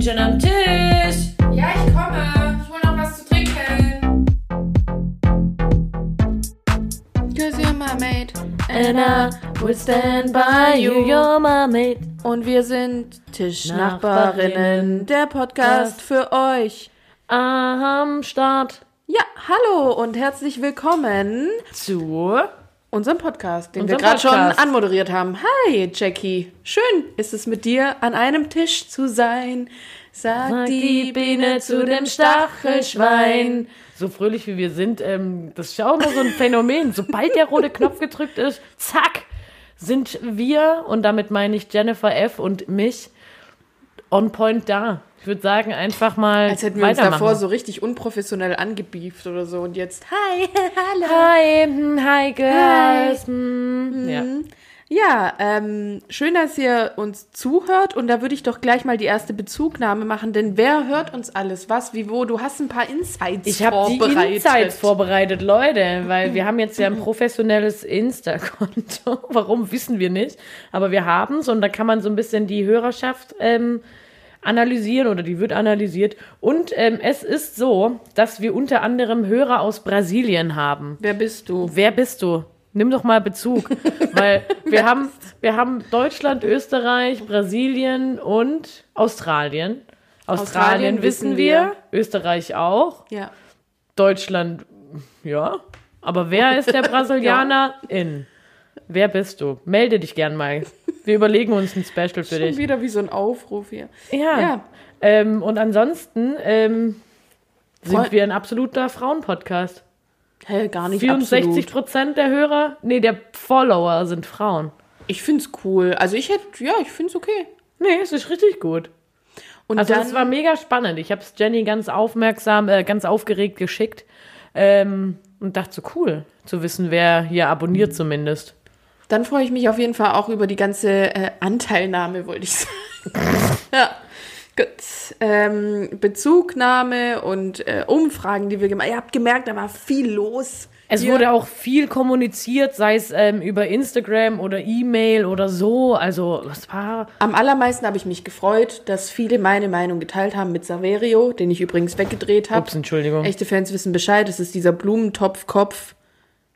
bin schon am Tisch. Ja, ich komme. Ich hol noch was zu trinken. Cause you're my mate. And I will stand by you, you're my mate. Und wir sind Tischnachbarinnen, Nachbarinnen. der Podcast für euch. Am Start Ja, hallo und herzlich willkommen zu. Unserem Podcast, den wir Unserem gerade schon anmoderiert haben. Hi, Jackie. Schön ist es mit dir an einem Tisch zu sein. Sag, Sag die Biene zu dem Stachelschwein. So fröhlich wie wir sind, ähm, das ist ja auch immer so ein Phänomen. Sobald der rote Knopf gedrückt ist, zack, sind wir, und damit meine ich Jennifer F. und mich, on point da. Ich würde sagen, einfach mal Als hätten wir uns davor so richtig unprofessionell angebieft oder so. Und jetzt, hi, hallo. Hi, hm, hi, girls. hm. Ja. Ja, ähm, schön, dass ihr uns zuhört und da würde ich doch gleich mal die erste Bezugnahme machen, denn wer hört uns alles? Was, wie, wo? Du hast ein paar Insights Ich habe die vorbereitet. Insights vorbereitet, Leute, weil wir haben jetzt ja ein professionelles Insta-Konto. Warum, wissen wir nicht. Aber wir haben es und da kann man so ein bisschen die Hörerschaft ähm, analysieren oder die wird analysiert. Und ähm, es ist so, dass wir unter anderem Hörer aus Brasilien haben. Wer bist du? Wer bist du? Nimm doch mal Bezug, weil wir haben, wir haben Deutschland, Österreich, Brasilien und Australien. Australien, Australien wissen wir, wir. Österreich auch, Ja. Deutschland, ja. Aber wer ist der Brasilianer in? Wer bist du? Melde dich gern mal. Wir überlegen uns ein Special für Schon dich. wieder wie so ein Aufruf hier. Ja. Ja. Ähm, und ansonsten ähm, sind Voll- wir ein absoluter Frauenpodcast. Hä, gar nicht 64 absolut. Prozent der Hörer, nee, der Follower sind Frauen. Ich find's cool. Also ich hätte, ja, ich find's okay. Nee, es ist richtig gut. Und Also dann, es war mega spannend. Ich habe es Jenny ganz aufmerksam, äh, ganz aufgeregt geschickt ähm, und dachte so cool zu wissen, wer hier abonniert zumindest. Dann freue ich mich auf jeden Fall auch über die ganze äh, Anteilnahme, wollte ich sagen. ja. Gut. Ähm, Bezugnahme und äh, Umfragen, die wir gemacht haben. Ihr habt gemerkt, da war viel los. Es Hier. wurde auch viel kommuniziert, sei es ähm, über Instagram oder E-Mail oder so. Also es war Am allermeisten habe ich mich gefreut, dass viele meine Meinung geteilt haben mit Saverio, den ich übrigens weggedreht habe. Ups, Entschuldigung. Echte Fans wissen Bescheid, es ist dieser Blumentopf-Kopf,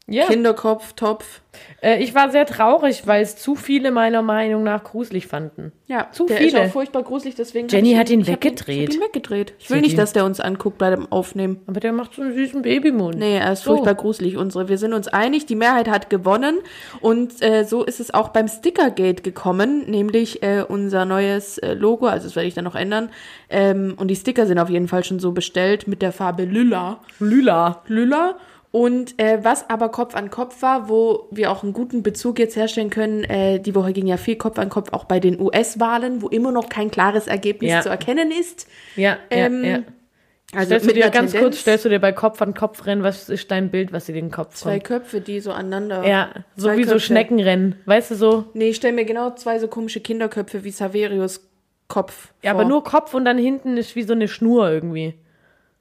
ja. Kinderkopf-Topf. Äh, ich war sehr traurig, weil es zu viele meiner Meinung nach gruselig fanden. Ja, Zu der viele. ist auch furchtbar gruselig, deswegen. Jenny ich hat ihn ich weggedreht. Ich hab ihn weggedreht. Ich will nicht, ihn- dass der uns anguckt bei dem Aufnehmen. Aber der macht so einen süßen Babymund. Nee, er ist So. furchtbar gruselig, unsere. Wir sind uns einig, die Mehrheit hat gewonnen. Und äh, so ist es auch beim Stickergate gekommen, nämlich äh, unser neues äh, Logo, also das werde ich dann noch ändern. Ähm, und die Sticker sind auf jeden Fall schon so bestellt mit der Farbe Lila. Lila. Lila. Und äh, was aber Kopf an Kopf war, wo wir auch einen guten Bezug jetzt herstellen können, äh, die Woche ging ja viel Kopf an Kopf auch bei den US-Wahlen, wo immer noch kein klares Ergebnis Ja. zu erkennen ist. Ja, Ähm, ja, ja. Also Stellst du dir ganz Tendenz, kurz, stellst du dir bei Kopf an Kopf rennen, was ist dein Bild, was dir den Kopf zwei kommt? Köpfe, die so aneinander. Ja, so zwei wie so Köpfe. Schneckenrennen, weißt du so? Nee, ich stell mir genau zwei so komische Kinderköpfe wie Saverius Kopf. Ja, vor. aber nur Kopf und dann hinten ist wie so eine Schnur irgendwie.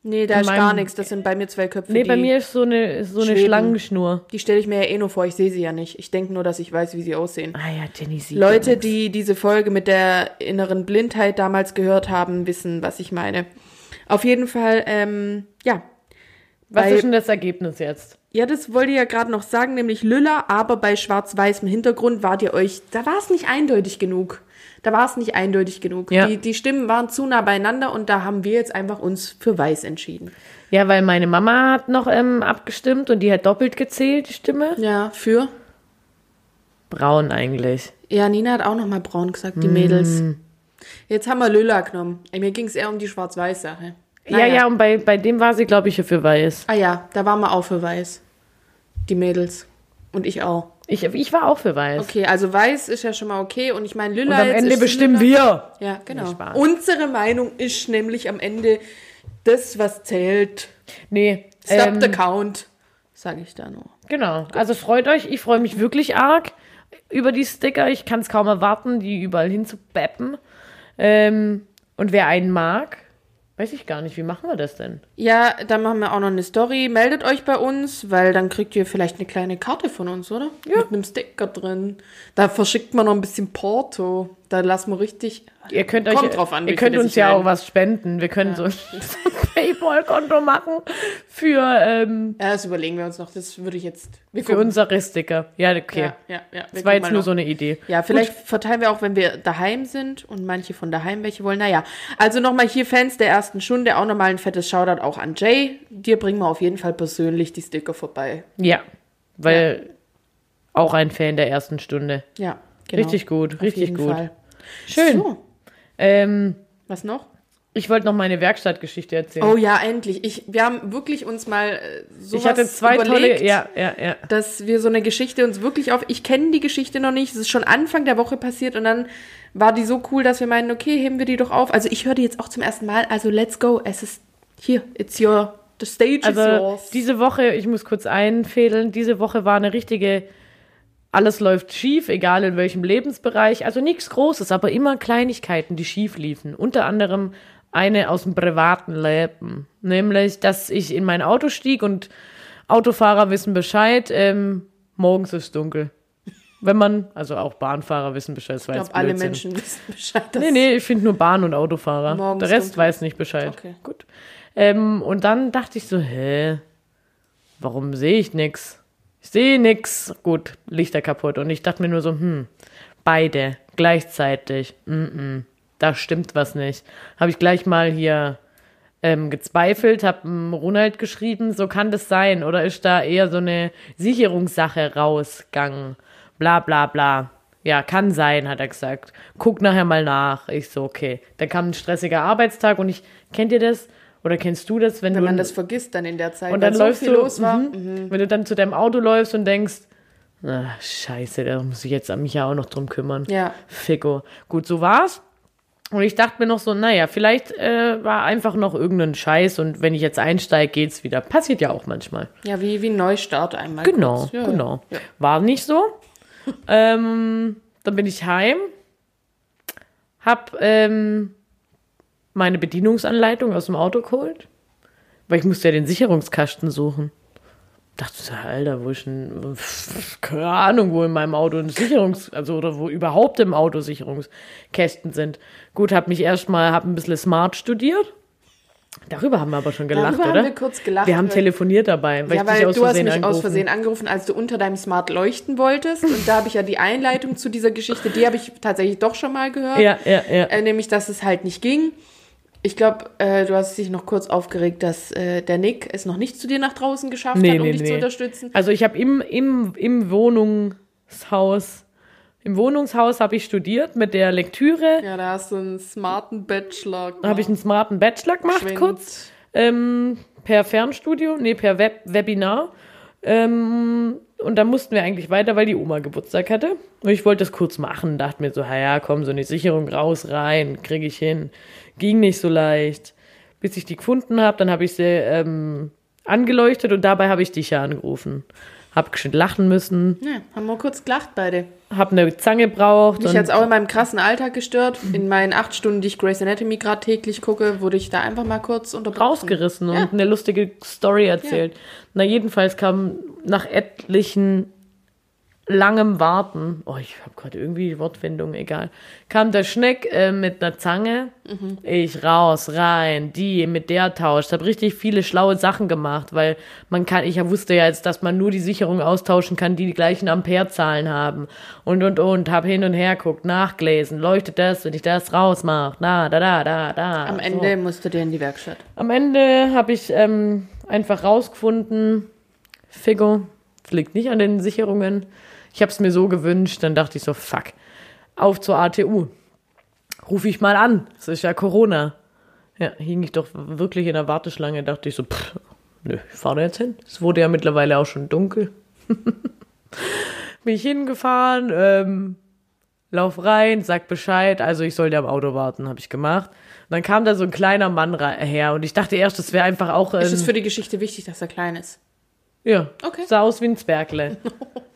Nee, da in ist gar nichts. Das sind bei mir zwei Köpfe. Nee, bei mir ist so eine, so eine schweben. Schlangenschnur. Die stelle ich mir ja eh nur vor. Ich sehe sie ja nicht. Ich denke nur, dass ich weiß, wie sie aussehen. Ah ja, Jenny sieht Leute, ja die diese Folge mit der inneren Blindheit damals gehört haben, wissen, was ich meine. Auf jeden Fall, ähm, ja. Was bei- ist denn das Ergebnis jetzt? Ja, das wollte ich ja gerade noch sagen, nämlich Lüller, aber bei schwarz-weißem Hintergrund wart ihr euch, da war es nicht eindeutig genug. Da war es nicht eindeutig genug. Ja. Die, die Stimmen waren zu nah beieinander und da haben wir jetzt einfach uns für weiß entschieden. Ja, weil meine Mama hat noch ähm, abgestimmt und die hat doppelt gezählt, die Stimme. Ja, für? Braun eigentlich. Ja, Nina hat auch noch mal braun gesagt, die Mädels. Jetzt haben wir Lüller genommen. Mir ging es eher um die Schwarz-Weiß-Sache. Ja, ja, und bei, bei dem war sie, glaube ich, für weiß. Ah ja, da waren wir auch für weiß. Die Mädels. Und ich auch. Ich, ich war auch für weiß. Okay, also weiß ist ja schon mal okay. Und ich meine, Und Lüller am Ende bestimmen wir. Ja, genau. Unsere Meinung ist nämlich am Ende das, was zählt. Nee. Stop ähm, the count, sage ich da nur. Genau. Also freut euch. Ich freue mich wirklich arg über die Sticker. Ich kann es kaum erwarten, die überall hinzubeppen. Ähm, und wer einen mag, Weiß ich gar nicht, wie machen wir das denn? Ja, dann machen wir auch noch eine Story. Meldet euch bei uns, weil dann kriegt ihr vielleicht eine kleine Karte von uns, oder? Ja. Mit einem Sticker drin. Da verschickt man noch ein bisschen Porto. Da lassen wir richtig. Ihr könnt euch, drauf an, ihr könnt uns ja auch was spenden. Wir können so ein Paypal-Konto machen für, ähm, Ja, das überlegen wir uns noch. Das würde ich jetzt. Für unsere Sticker. Ja, okay. Ja, ja, ja. Das war jetzt nur noch. so eine Idee. Ja, vielleicht verteilen wir auch, wenn wir daheim sind und manche von daheim welche wollen. Naja, also nochmal hier Fans der ersten Stunde, auch nochmal ein fettes Shoutout auch an Jay. Dir bringen wir auf jeden Fall persönlich die Sticker vorbei. Ja, weil auch ein Fan der ersten Stunde. Ja, genau. Richtig gut, Auf richtig gut. Fall. Schön. So, Ähm, was noch? ich wollte noch meine Werkstattgeschichte erzählen. Oh ja, endlich. Ich, wir haben wirklich uns mal äh, sowas ich hatte zwei überlegt, tolle, ja, ja, ja. dass wir so eine Geschichte uns wirklich auf. Ich kenne die Geschichte noch nicht. Es ist schon Anfang der Woche passiert und dann war die so cool, dass wir meinen, okay, heben wir die doch auf. Also ich höre die jetzt auch zum ersten Mal. Also let's go. Es ist hier. It's your the stage is Also yours. diese Woche, ich muss kurz einfädeln, diese Woche war eine richtige, alles läuft schief, egal in welchem Lebensbereich. Also nichts Großes, aber immer Kleinigkeiten, die schief liefen. Unter anderem eine aus dem privaten Leben. Nämlich, dass ich in mein Auto stieg und Autofahrer wissen Bescheid, ähm, morgens ist dunkel. Wenn man, also auch Bahnfahrer wissen Bescheid, ich glaube, alle. Menschen wissen Bescheid. Nee, nee, ich finde nur Bahn- und Autofahrer. Morgens Der Rest dunkel. weiß nicht Bescheid. Okay. Gut. Ähm, und dann dachte ich so, hä? Warum sehe ich nix? Ich sehe nix. Gut, Lichter kaputt. Und ich dachte mir nur so, hm, beide gleichzeitig. Mm -mm, da stimmt was nicht. Habe ich gleich mal hier ähm, gezweifelt, habe Ronald geschrieben, so kann das sein. Oder ist da eher so eine Sicherungssache rausgegangen? Bla bla bla. Ja, kann sein, hat er gesagt. Guck nachher mal nach. Ich so, okay. Dann kam ein stressiger Arbeitstag und ich, kennt ihr das? Oder kennst du das, wenn, Wenn du man das vergisst dann in der Zeit, und dann so läufst viel du, los war. mhm, wenn du dann zu deinem Auto läufst und denkst, ah, scheiße, da muss ich jetzt an mich ja auch noch drum kümmern. Ja. Fico. Gut, so war's. Und ich dachte mir noch so, naja, vielleicht äh, war einfach noch irgendein Scheiß und wenn ich jetzt einsteige, geht's wieder. Passiert ja auch manchmal. Ja, wie, wie ein Neustart einmal. Genau. Ja, genau. Ja. War nicht so. ähm, dann bin ich heim, hab ähm, meine Bedienungsanleitung aus dem Auto geholt, weil ich musste ja den Sicherungskasten suchen. Dachte so, Alter, wo ist denn, keine Ahnung, wo in meinem Auto ein Sicherungs-, also, oder wo überhaupt im Auto Sicherungskästen sind. Gut, hab mich erstmal, hab ein bisschen smart studiert. Darüber haben wir aber schon gelacht, Darüber oder? haben wir kurz gelacht. Wir haben telefoniert dabei, weil ja, ich dich weil aus du hast Versehen mich aus angerufen. Versehen angerufen, als du unter deinem Smart leuchten wolltest. Und da habe ich ja die Einleitung zu dieser Geschichte, die habe ich tatsächlich doch schon mal gehört. Ja, ja, ja. Äh, nämlich, dass es halt nicht ging. Ich glaube, äh, du hast dich noch kurz aufgeregt, dass äh, der Nick es noch nicht zu dir nach draußen geschafft Nee, hat, um nee, dich zu nee. unterstützen. Also ich habe im, im, im Wohnungshaus, im Wohnungshaus habe ich studiert mit der Lektüre. Ja, da hast du einen smarten Bachelor. Da habe ich einen smarten Bachelor gemacht, Geschwind. kurz. Ähm, per Fernstudio, nee, per Web Webinar. Ähm, und dann mussten wir eigentlich weiter, weil die Oma Geburtstag hatte. Und ich wollte das kurz machen, dachte mir so, ja, komm, so eine Sicherung raus, rein, kriege ich hin. Ging nicht so leicht. Bis ich die gefunden habe, dann habe ich sie ähm, angeleuchtet und dabei habe ich dich ja angerufen. Hab geschwind lachen müssen, Ja, haben wir kurz gelacht beide. hab eine Zange braucht. Mich und hat es auch in meinem krassen Alltag gestört. In meinen acht Stunden, die ich Grey's Anatomy gerade täglich gucke, wurde ich da einfach mal kurz unterbrochen. rausgerissen Ja. und eine lustige Story erzählt. Na, jedenfalls kam nach etlichen langem Warten, oh, ich habe gerade irgendwie die Wortfindung, egal, kam der Schneck äh, mit einer Zange, Mhm. ich raus, rein, die mit der tauscht, habe richtig viele schlaue Sachen gemacht, weil man kann, ich wusste ja jetzt, dass man nur die Sicherung austauschen kann, die die gleichen Amperezahlen haben und und und, habe hin und her guckt, nachgelesen, leuchtet das, wenn ich das rausmache, na, da, da, da, da. Am so. Ende musst du dir in die Werkstatt. Am Ende habe ich ähm, einfach rausgefunden, Figo, es liegt nicht an den Sicherungen. Ich habe es mir so gewünscht, dann dachte ich so, fuck, auf zur ATU. Ruf ich mal an, es ist ja Corona. Ja, hing ich doch wirklich in der Warteschlange, dachte ich so, pff, nö, ich fahre da jetzt hin. Es wurde ja mittlerweile auch schon dunkel. Bin ich hingefahren, ähm, lauf rein, sag Bescheid, also ich soll dir am Auto warten, habe ich gemacht. Und dann kam da so ein kleiner Mann her und ich dachte erst, das wäre einfach auch. Ist es Ähm, für die Geschichte wichtig, dass er klein ist? ja, Okay. sah aus wie ein Zwergle.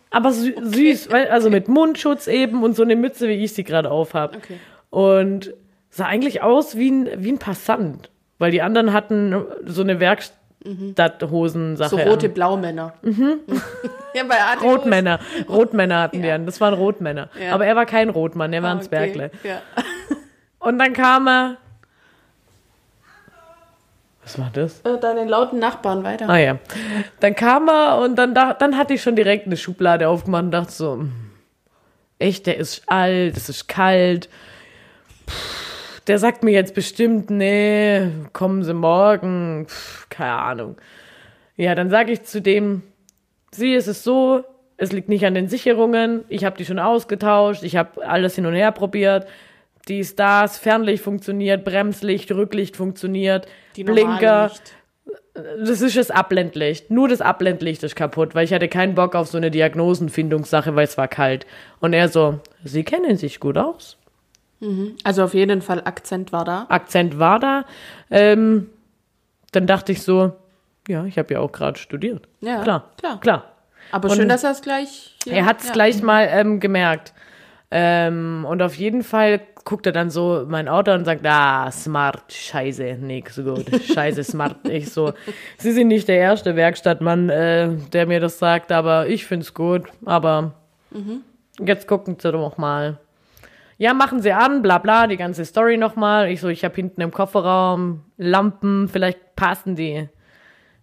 Aber sü süß, weil, also mit Mundschutz eben und so eine Mütze, wie ich sie gerade aufhab. Okay. Und sah eigentlich aus wie ein, wie ein Passant. Weil die anderen hatten so eine Werkstatthosen-Sache. So an. rote Blaumänner. ja, bei ist- Rotmänner. Rotmänner hatten die Ja. an. Das waren Rotmänner. Ja. Aber er war kein Rotmann, er war Ah, ein Zwergle. okay. Ja. Und dann kam er. Was war das? Äh, Deine lauten Nachbarn weiter. Ah ja. Dann kam er und dann, da, dann hatte ich schon direkt eine Schublade aufgemacht und dachte so, hm, echt, der ist alt, es ist kalt. Der sagt mir jetzt bestimmt, nee, kommen Sie morgen. Keine Ahnung. Ja, dann sage ich zu dem, sie, es ist so, es liegt nicht an den Sicherungen, ich habe die schon ausgetauscht, ich habe alles hin und her probiert. Dies, das, Fernlicht funktioniert, Bremslicht, Rücklicht funktioniert, Die Blinker, das ist das Abblendlicht. Nur das Abblendlicht ist kaputt, weil ich hatte keinen Bock auf so eine Diagnosenfindungssache, weil es war kalt. Und er so, Sie kennen sich gut aus. Also auf jeden Fall Akzent war da. Akzent war da. Ähm, dann dachte ich so, ja, ich habe ja auch gerade studiert. Ja, klar, klar. klar. Aber Und schön, dass er es gleich. hier- Er hat es ja. gleich mal ähm, gemerkt. Ähm, und auf jeden Fall guckt er dann so mein Auto und sagt, ah, smart, scheiße, nix so gut, scheiße, smart. Ich so, Sie sind nicht der erste Werkstattmann, äh, der mir das sagt, aber ich find's gut, aber jetzt gucken Sie doch mal. Ja, machen Sie an, bla bla, die ganze Story nochmal. Ich so, ich habe hinten im Kofferraum Lampen, vielleicht passen die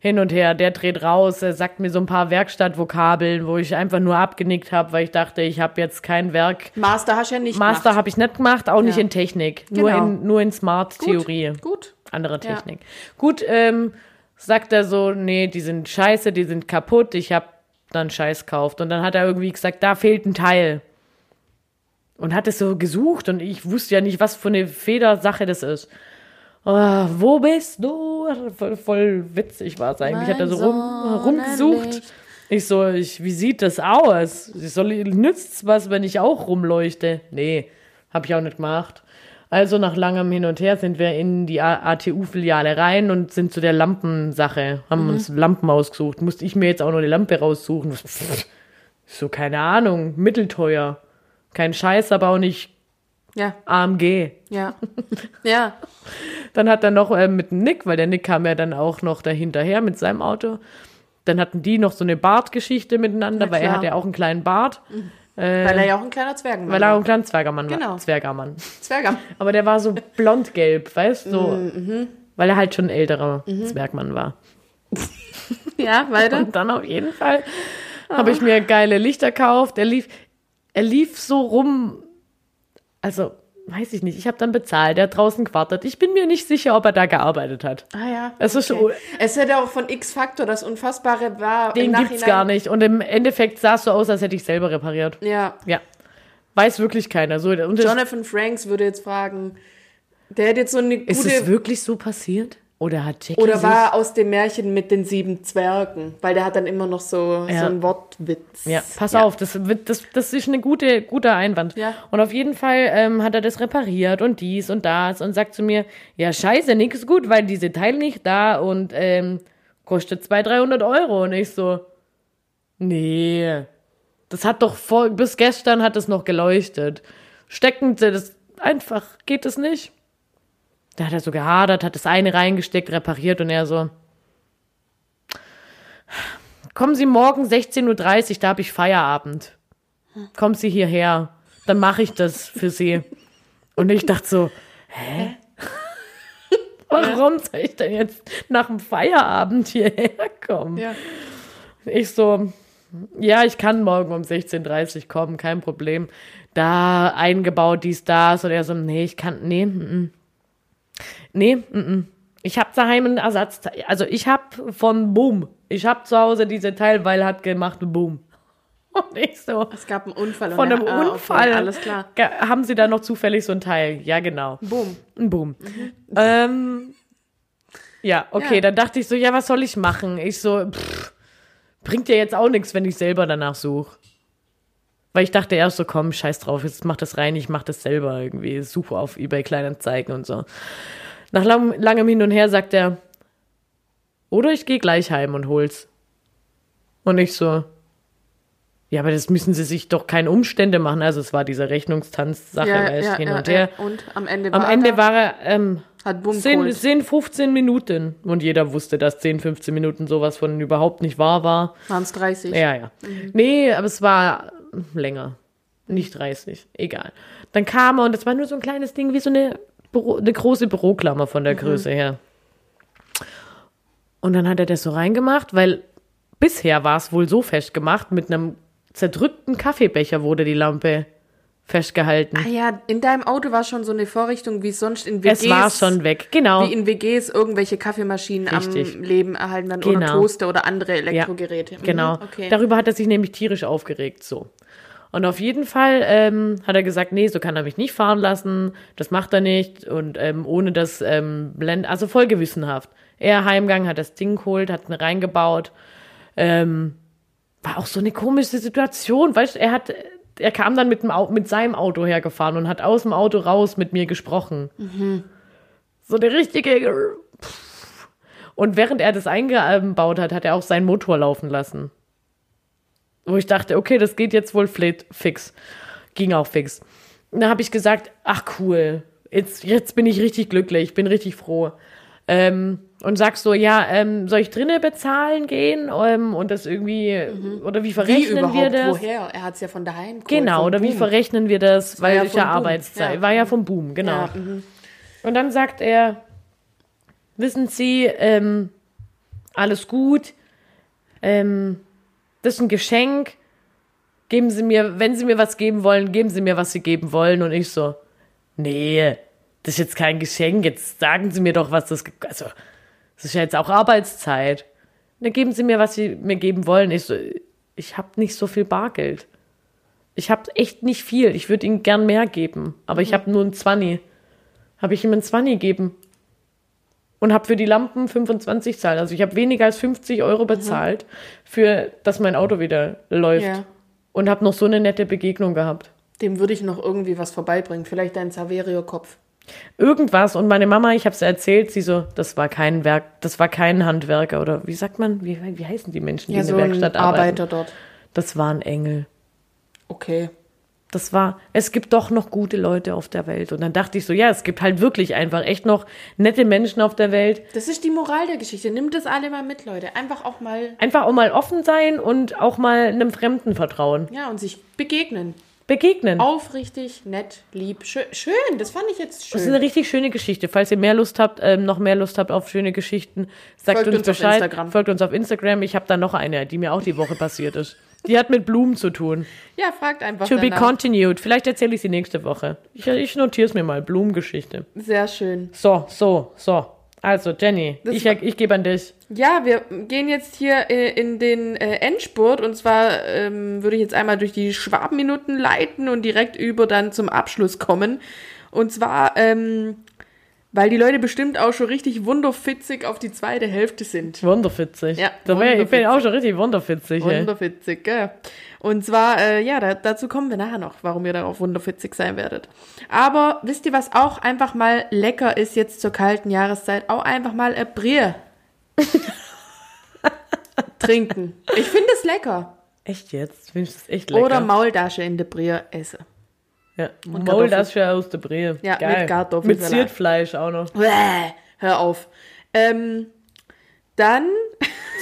hin und her. Der dreht raus, er sagt mir so ein paar Werkstattvokabeln, wo ich einfach nur abgenickt habe, weil ich dachte, ich habe jetzt kein Werk. Master hast du ja nicht Master gemacht. habe ich nicht gemacht, auch nicht Ja. in Technik, nur Genau. in nur in Smart Theorie, Gut. andere Ja. Technik. Gut, ähm, sagt er so, nee, die sind scheiße, die sind kaputt, ich habe dann Scheiß gekauft und dann hat er irgendwie gesagt, da fehlt ein Teil. Und hat es so gesucht und ich wusste ja nicht, was für eine Federsache das ist. Oh, wo bist du? Voll, voll witzig war es eigentlich. Hat er so rum, rumgesucht. Ich so, ich, wie sieht das aus? Ich soll, nützt's was, wenn ich auch rumleuchte? Nee, hab ich auch nicht gemacht. Also nach langem Hin und Her sind wir in die ATU-Filiale rein und sind zu der Lampensache. Haben uns Lampen ausgesucht. Musste ich mir jetzt auch noch eine Lampe raussuchen. Pff, so, keine Ahnung, mittelteuer. Kein Scheiß, aber auch nicht Ja, AMG. ja. ja. Dann hat er noch äh, mit dem Nick, weil der Nick kam ja dann auch noch dahinterher mit seinem Auto. Dann hatten die noch so eine Bartgeschichte miteinander, Na weil er hat ja auch einen kleinen Bart. Weil er ja auch ein kleiner Zwergenmann Weil er auch war. ein kleiner Zwergermann Genau. war. Zwergermann. Zwerger. Aber der war so blondgelb, weißt du? So, Mhm, Weil er halt schon ein älterer Zwergmann war. Ja, weiter. Und dann auf jeden Fall habe ich mir geile Lichter gekauft. Er lief, er lief so rum. Also, weiß ich nicht. Ich habe dann bezahlt. Er hat draußen gewartet. Ich bin mir nicht sicher, ob er da gearbeitet hat. Ah ja. Es ist okay. Es hätte auch von X-Factor das Unfassbare war. Den gibt's Nachhinein- gar nicht. Und im Endeffekt sah es so aus, als hätte ich selber repariert. Ja. Ja. Weiß wirklich keiner. So, Jonathan Franks würde jetzt fragen, der hätte jetzt so eine ist gute. es wirklich so passiert? Oder hat Jackie Oder war aus dem Märchen mit den sieben Zwergen, weil der hat dann immer noch so, Ja. so einen Wortwitz. Ja, pass auf, das, wird, das, das ist eine gute, guter Einwand. Ja. Und auf jeden Fall ähm, hat er das repariert und dies und das und sagt zu mir, ja scheiße, nix gut, weil diese Teile nicht da und ähm, kostet 200, 300 Euro. Und ich so, nee, das hat doch vor, bis gestern hat es noch geleuchtet. Stecken Sie das einfach, geht das nicht? Da hat er so gehadert, hat das eine reingesteckt, repariert und er so, kommen Sie morgen 16.30 Uhr, da habe ich Feierabend. Kommen Sie hierher, dann mache ich das für Sie. Und ich dachte so, hä? Warum soll ich denn jetzt nach dem Feierabend hierher kommen? Ja. Ich so, ja, ich kann morgen um 16.30 Uhr kommen, kein Problem. Da eingebaut, dies, das. Und er so, nee, ich kann, nee, mm, mm. Nee, mm, mm. ich habe daheim einen Ersatzteil. Also ich habe von Boom, ich habe zu Hause diese Teil, weil hat gemacht Boom. Und ich so, Es gab einen Unfall. von einem ah, okay, Unfall. alles klar. Haben Sie da noch zufällig so ein Teil? Ja, genau. Boom. Ein Boom. Ähm, ja, okay, Ja. dann dachte ich so, ja, was soll ich machen? Ich so, pff, bringt ja jetzt auch nichts, wenn ich selber danach suche. Weil ich dachte erst so, komm, scheiß drauf, jetzt mach das rein, ich mach das selber irgendwie, suche auf eBay Kleinanzeigen und so. Nach lang, langem Hin und Her sagt er, oder ich gehe gleich heim und hol's. Und ich so, Ja, aber das müssen sie sich doch keine Umstände machen. Also es war diese Rechnungstanz-Sache, weißt, hin und her. Und am Ende Am war Ende er, war er ähm, hat Bumm 10, geholt. 10, 15 Minuten. Und jeder wusste, dass 10, 15 Minuten sowas von überhaupt nicht wahr war. Waren es 30. Ja, ja. Nee, aber es war länger. Nicht 30. Egal. Dann kam er und das war nur so ein kleines Ding wie so eine, Büro, eine große Büroklammer von der Größe her. Und dann hat er das so reingemacht, weil bisher war es wohl so festgemacht, mit einem zerdrückten Kaffeebecher wurde die Lampe festgehalten. Ah ja, in deinem Auto war schon so eine Vorrichtung, wie sonst in WGs. es war schon weg, genau. Wie in WGs irgendwelche Kaffeemaschinen Richtig. am Leben erhalten werden oder Genau. Toaster oder andere Elektrogeräte. Mhm, Genau. Okay. Darüber hat er sich nämlich tierisch aufgeregt. So. Und auf jeden Fall ähm, hat er gesagt, nee, so kann er mich nicht fahren lassen. Das macht er nicht. Und ähm, ohne das ähm, Blend, also voll gewissenhaft. Er heimgegangen, hat das Ding geholt, hat ihn reingebaut. Ähm, war auch so eine komische Situation, weißt du, er hat, er kam dann mit, dem mit seinem Auto hergefahren und hat aus dem Auto raus mit mir gesprochen. So eine richtige. Und während er das eingebaut hat, hat er auch seinen Motor laufen lassen. Wo ich dachte, okay, das geht jetzt wohl fix. Ging auch fix. Und da habe ich gesagt, ach cool, jetzt, jetzt bin ich richtig glücklich, ich bin richtig froh. Ähm, und sagst so, ja, ähm, soll ich drinnen bezahlen gehen ähm, und das irgendwie, oder wie wie verrechnen überhaupt? wir das? Woher? Er hat es ja von daheim geholt, Genau, oder wie Boom. verrechnen wir das? war Weil ja ich ja Arbeitszeit, ja. war ja vom Boom, genau. Ja, mhm. Und dann sagt er, wissen Sie, ähm, alles gut, ähm, das ist ein Geschenk, geben Sie mir, wenn Sie mir was geben wollen, geben Sie mir, was Sie geben wollen. Und ich so, nee, das ist jetzt kein Geschenk, jetzt sagen Sie mir doch, was das, also, das ist ja jetzt auch Arbeitszeit. Dann geben Sie mir, was Sie mir geben wollen. Ich so, ich habe nicht so viel Bargeld. Ich habe echt nicht viel. Ich würde Ihnen gern mehr geben, aber ich habe nur ein Zwanni. Habe ich ihm ein Zwanni gegeben und habe für die Lampen 25 zahlt. Also ich habe weniger als 50 Euro bezahlt, für dass mein Auto wieder läuft. Ja. Und habe noch so eine nette Begegnung gehabt. Dem würde ich noch irgendwie was vorbeibringen. Vielleicht dein Saverio-Kopf. Irgendwas und meine Mama, ich habe es erzählt, sie so, das war kein Werk, das war kein Handwerker oder wie sagt man, wie, wie heißen die Menschen, die Ja, in so der ein Werkstatt arbeiten? Arbeiter dort. Das war ein Engel. Okay. Das war, es gibt doch noch gute Leute auf der Welt. Und dann dachte ich so, ja, es gibt halt wirklich einfach echt noch nette Menschen auf der Welt. Das ist die Moral der Geschichte. Nimmt das alle mal mit, Leute. Einfach auch mal, Einfach auch mal offen sein und auch mal einem Fremden vertrauen. ja, und sich begegnen. Begegnen. Aufrichtig, nett, lieb. Schön, schön. das fand ich jetzt Das ist schön. eine richtig schöne Geschichte. Falls ihr mehr Lust habt, ähm, noch mehr Lust habt auf schöne Geschichten, sagt Folgt uns, uns auf Bescheid. Instagram. Folgt uns auf Instagram. Ich habe da noch eine, die mir auch die Woche passiert ist. Die hat mit Blumen zu tun. Ja, fragt einfach To be danach. continued. Vielleicht erzähle ich sie nächste Woche. Ich, ich notiere es mir mal. Blumengeschichte. Sehr schön. So, so, so. Also, Jenny, Das ich, ich gebe an dich. Ja, wir gehen jetzt hier äh, in den äh, Endspurt und zwar ähm, würde ich jetzt einmal durch die Schwabenminuten leiten und direkt über dann zum Abschluss kommen. Und zwar, ähm, weil die Leute bestimmt auch schon richtig wunderfitzig auf die zweite Hälfte sind. Wunderfitzig. Ja, wär, ich bin wunderfitzig. auch schon richtig wunderfitzig. ey. Wunderfitzig, gell? Und zwar, äh, ja, da, dazu kommen wir nachher noch, warum ihr darauf wunderfitzig sein werdet. Aber wisst ihr, was auch einfach mal lecker ist jetzt zur kalten Jahreszeit? Auch einfach mal ein Bier trinken. Ich finde es lecker. Echt jetzt? Finde ich das echt lecker. Oder Maultasche in der Bier essen. ja. Und Maultasche aus der Brie. Ja, Geil. mit Kartoffelsalat. Mit Ziertfleisch auch noch. Bäh, hör auf. Ähm, dann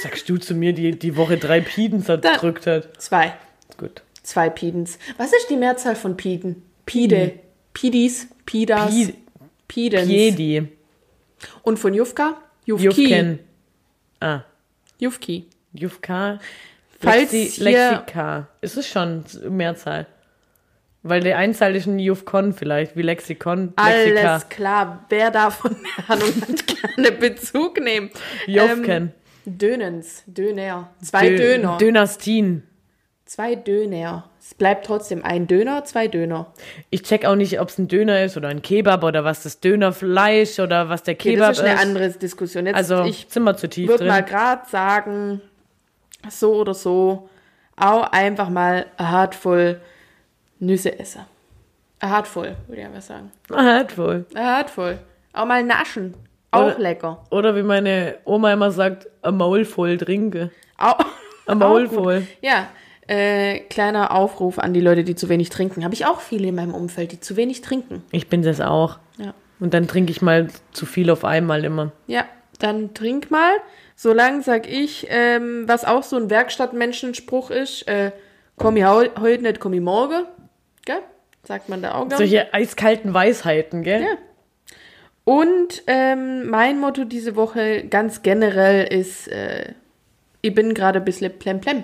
Sagst du zu mir, die die Woche drei Piden zerdrückt hat. zwei. Gut. Zwei Pidens. Was ist die Mehrzahl von Piden? Pide. Pidis. Pidas. Pi- Pidens. Piedi. Und von Jufka? Jufki. Jufken. Ah. Jufki. Jufka. Falls Lexi, Lexika. Ist es schon Mehrzahl? Weil die Einzahl ist ein Jufkon vielleicht, wie Lexikon. Lexika. Alles klar. Wer davon Ahnung hat, gerne Bezug nehmen. Jufken. Ähm, Dönens. Döner. Zwei Dö- Döner. Dynastien. Zwei Döner. Es bleibt trotzdem ein Döner, zwei Döner. Ich check auch nicht, ob es ein Döner ist oder ein Kebab oder was das Dönerfleisch oder was der Okay, Kebab das ist eine ist. andere Diskussion. Jetzt, Also, ich sind wir zu tief würde mal gerade sagen, so oder so, auch einfach mal eine Handvoll Nüsse essen. Eine Handvoll, würde ich einfach sagen. Eine Handvoll. Auch mal naschen. Auch Oder- lecker. Oder wie meine Oma immer sagt, ein Maul voll trinke. Auch, Ein Maul voll. Ja, Äh, kleiner Aufruf an die Leute, die zu wenig trinken. Habe ich auch viele in meinem Umfeld, die zu wenig trinken. Ich bin das auch. Ja. Und dann trinke ich mal zu viel auf einmal immer. Ja, dann trink mal. Solange sag ich, ähm, was auch so ein Werkstattmenschenspruch ist, äh, komm ich heu heute nicht, komm ich morgen. Gell? Sagt man da auch gern. Solche eiskalten Weisheiten, gell? Ja. Und ähm, mein Motto diese Woche ganz generell ist, äh, ich bin gerade ein bisschen plemplem.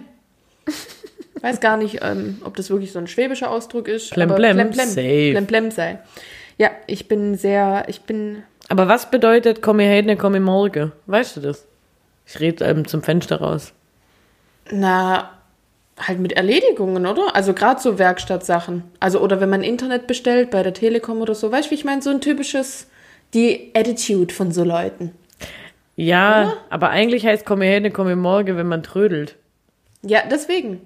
Weiß gar nicht, ähm, ob das wirklich so ein schwäbischer Ausdruck ist. aber Plemplem, plemplem, safe. plemplem sei. Ja, ich bin sehr, ich bin, Aber was bedeutet, komm ich heute, komm ich morgen? Weißt du das? Ich rede ähm, zum Fenster raus. na, halt mit Erledigungen, oder? Also gerade so Werkstattsachen. Also, oder wenn man Internet bestellt bei der Telekom oder so. Weißt du, wie ich meine? So ein typisches, die Attitude von so Leuten. Ja, Oder? aber eigentlich heißt, komm ich heute, komm ich morgen, wenn man trödelt. Ja, deswegen.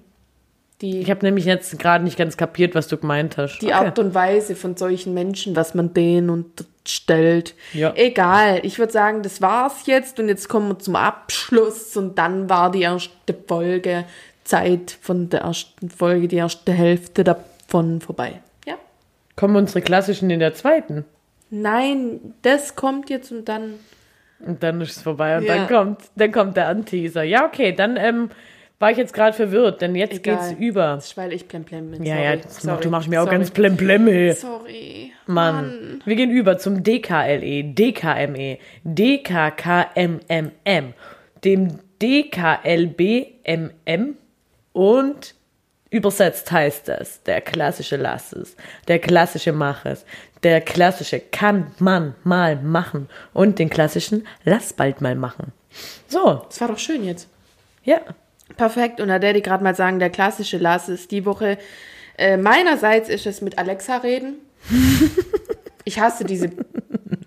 Die, Ich habe nämlich jetzt gerade nicht ganz kapiert, was du gemeint hast. die Art und Weise von solchen Menschen, was man denen unterstellt. Ja. Egal, ich würde sagen, das war's jetzt und jetzt kommen wir zum Abschluss und dann war die erste Folge Zeit von der ersten Folge, die erste Hälfte davon vorbei. Ja. Kommen unsere klassischen in der zweiten. Nein, das kommt jetzt und dann. Und dann ist es vorbei und Ja. dann kommt, dann kommt der Anteaser. Ja, okay, dann ähm, war ich jetzt gerade verwirrt, denn jetzt Egal. geht's über. Das ist, weil ich plemplem bin. Ja, sorry, ja, sorry, du machst mir auch ganz plemplem. hey. Sorry. Mann. Wir gehen über zum DKLE, DKME, DKKMMM, dem DKLBMM und übersetzt heißt das, der klassische Lass es, der klassische Mach es, der klassische kann man mal machen und den klassischen Lass bald mal machen. So, Das war doch schön jetzt. ja. Perfekt. Und da werde ich gerade mal sagen, der klassische Lass ist die Woche. Äh, meinerseits ist es mit Alexa reden. ich hasse diese,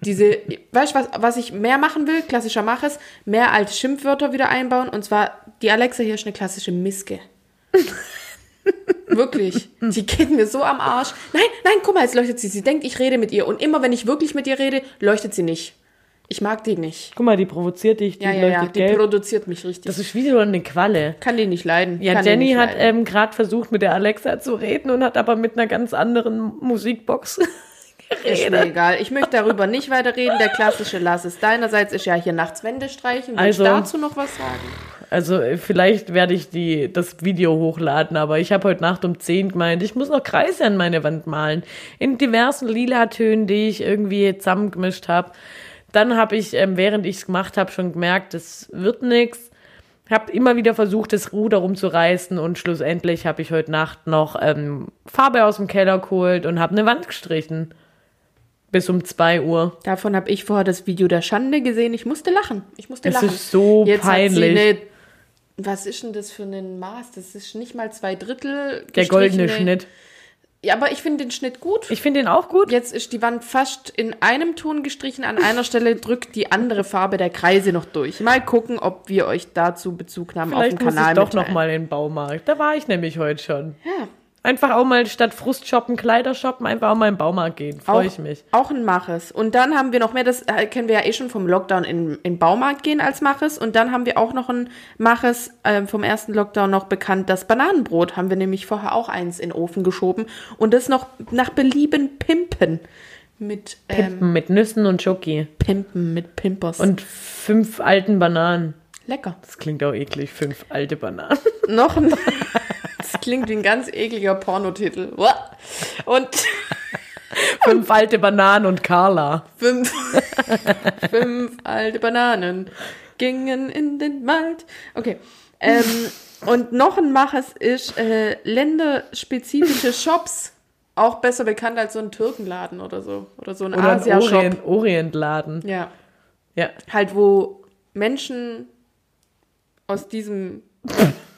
diese, weißt du, was, was ich mehr machen will? Klassischer Mach es, mehr als Schimpfwörter wieder einbauen. Und zwar, die Alexa hier ist eine klassische Miske. Wirklich. Die geht mir so am Arsch. Nein, nein, guck mal, jetzt leuchtet sie. Sie denkt, ich rede mit ihr. Und immer, wenn ich wirklich mit ihr rede, leuchtet sie nicht. Ich mag die nicht. Guck mal, die provoziert dich, die Ja, ja, ja. Die gelb. produziert mich richtig. Das ist wie so eine Qualle. kann die nicht leiden. Ja, kann Jenny hat ähm, gerade versucht, mit der Alexa zu reden und hat aber mit einer ganz anderen Musikbox Ist mir egal. Ich möchte darüber nicht weiter reden. Der klassische Lass es deinerseits ist ja hier nachts Wände streichen. Willst Also- du dazu noch was sagen? Also äh, vielleicht werde ich die, das Video hochladen, aber ich habe heute Nacht um 10 gemeint, ich muss noch Kreise an meine Wand malen. In diversen lila Tönen, die ich irgendwie zusammengemischt habe. Dann habe ich, ähm, während ich es gemacht habe, schon gemerkt, das wird nix. Habe immer wieder versucht, das Ruder rumzureißen und schlussendlich habe ich heute Nacht noch ähm, Farbe aus dem Keller geholt und habe eine Wand gestrichen. Bis um 2 Uhr. Davon habe ich vorher das Video der Schande gesehen. Ich musste lachen. Ich musste Es lachen. ist so Jetzt peinlich. Was ist denn das für ein Maß? Das ist nicht mal zwei Drittel. Der goldene Schnitt. Ja, aber ich finde den Schnitt gut. Ich finde den auch gut. Jetzt ist die Wand fast in einem Ton gestrichen. An einer Stelle drückt die andere Farbe der Kreise noch durch. Mal gucken, ob wir euch dazu Bezug nahmen auf Vielleicht dem muss Kanal ich doch mitteilen. noch mal in den Baumarkt. Da war ich nämlich heute schon. Ja, Einfach auch mal statt Frust shoppen, Kleider shoppen, einfach auch mal in den Baumarkt gehen. Freue ich mich. Auch ein Maches. Und dann haben wir noch mehr, das äh, kennen wir ja eh schon vom Lockdown in, in Baumarkt gehen als Maches. Und dann haben wir auch noch ein Maches äh, vom ersten Lockdown noch bekannt. Das Bananenbrot haben wir nämlich vorher auch eins in den Ofen geschoben. Und das noch nach Belieben pimpen. Mit ähm, Pimpen mit Nüssen und Schoki. Pimpen, mit Pimpers. Und fünf alten Bananen. lecker. Das klingt auch eklig, fünf alte Bananen. Noch ein. Klingt wie ein ganz ekliger Pornotitel. Und fünf alte Bananen und Carla. fünf, fünf alte Bananen gingen in den Wald. Okay. Ähm, und noch ein Maches ist äh, länderspezifische Shops. Auch besser bekannt als so ein Türkenladen oder so. Oder so ein Oder ein Asia-Shop. Orient, Orientladen. Ja. Ja. Halt, wo Menschen aus diesen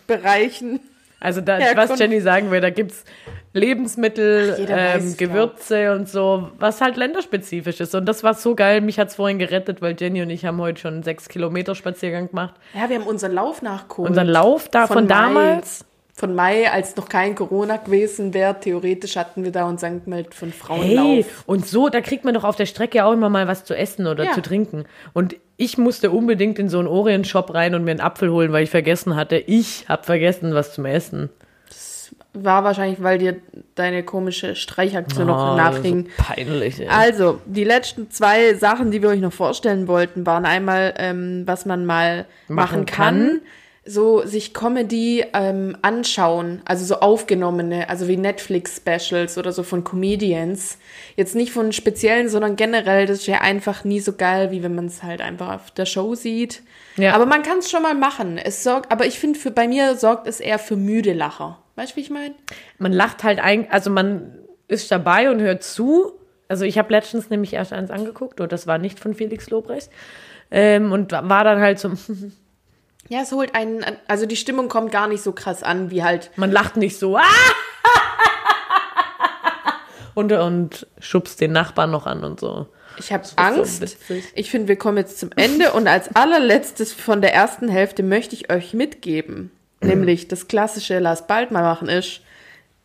Bereichen Also da, Ja, was Jenny sagen will, da gibt's Lebensmittel, Ach, ähm, ja. Gewürze und so, was halt länderspezifisch ist. Und das war so geil. Mich hat's vorhin gerettet, weil Jenny und ich haben heute schon einen sechs Kilometer Spaziergang gemacht. Ja, wir haben unseren Lauf nachgeholt. Unseren Lauf da von, Mai. damals. Von Mai, als noch kein Corona gewesen wäre, theoretisch hatten wir da uns angemeldet von Hey, Frauenlauf. und so, da kriegt man doch auf der Strecke auch immer mal was zu essen oder Ja. zu trinken. Und ich musste unbedingt in so einen Orient-Shop rein und mir einen Apfel holen, weil ich vergessen hatte, ich habe vergessen, was zum Essen. Das war wahrscheinlich, weil dir deine komische Streichaktion noch Oh, nachhing. so peinlich, ey. Also, die letzten zwei Sachen, die wir euch noch vorstellen wollten, waren einmal, ähm, was man mal machen, Machen kann. kann. So sich Comedy ähm, anschauen, also so aufgenommene, also wie Netflix-Specials oder so von Comedians. Jetzt nicht von speziellen, sondern generell, das ist ja einfach nie so geil, wie wenn man es halt einfach auf der Show sieht. Ja. Aber man kann es schon mal machen. Es sorgt, aber ich finde, für bei mir sorgt es eher für müde Lacher. Weißt du, wie ich meine? man lacht halt eigentlich, also man ist dabei und hört zu. Also ich habe letztens nämlich erst eins angeguckt und das war nicht von Felix Lobrecht. Ähm, und war dann halt so, Ja, es holt einen, also die Stimmung kommt gar nicht so krass an, wie halt man lacht nicht so, ah! und, und schubst den Nachbarn noch an und so. Ich habe so Angst. witzig. ich finde, wir kommen jetzt zum Ende und als allerletztes von der ersten Hälfte möchte ich euch mitgeben, nämlich das klassische Lass bald mal machen ist,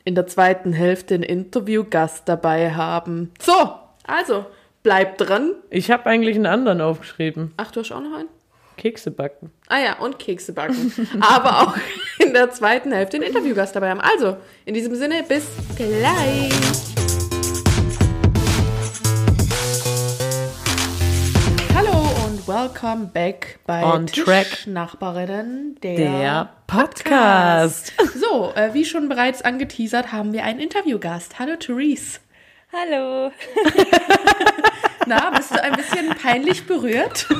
in der zweiten Hälfte einen Interviewgast dabei haben. So, also bleibt dran. Ich habe eigentlich einen anderen aufgeschrieben. Ach, du hast auch noch einen? Kekse backen. Ah ja, und Kekse backen. Aber auch in der zweiten Hälfte einen Interviewgast dabei haben. Also, in diesem Sinne, bis gleich. Hallo und welcome back bei On track. Tischnachbarinnen, der, Der Podcast. So, äh, wie schon bereits angeteasert, haben wir einen Interviewgast. Hallo Therese. Hallo. Na, bist du ein bisschen peinlich berührt?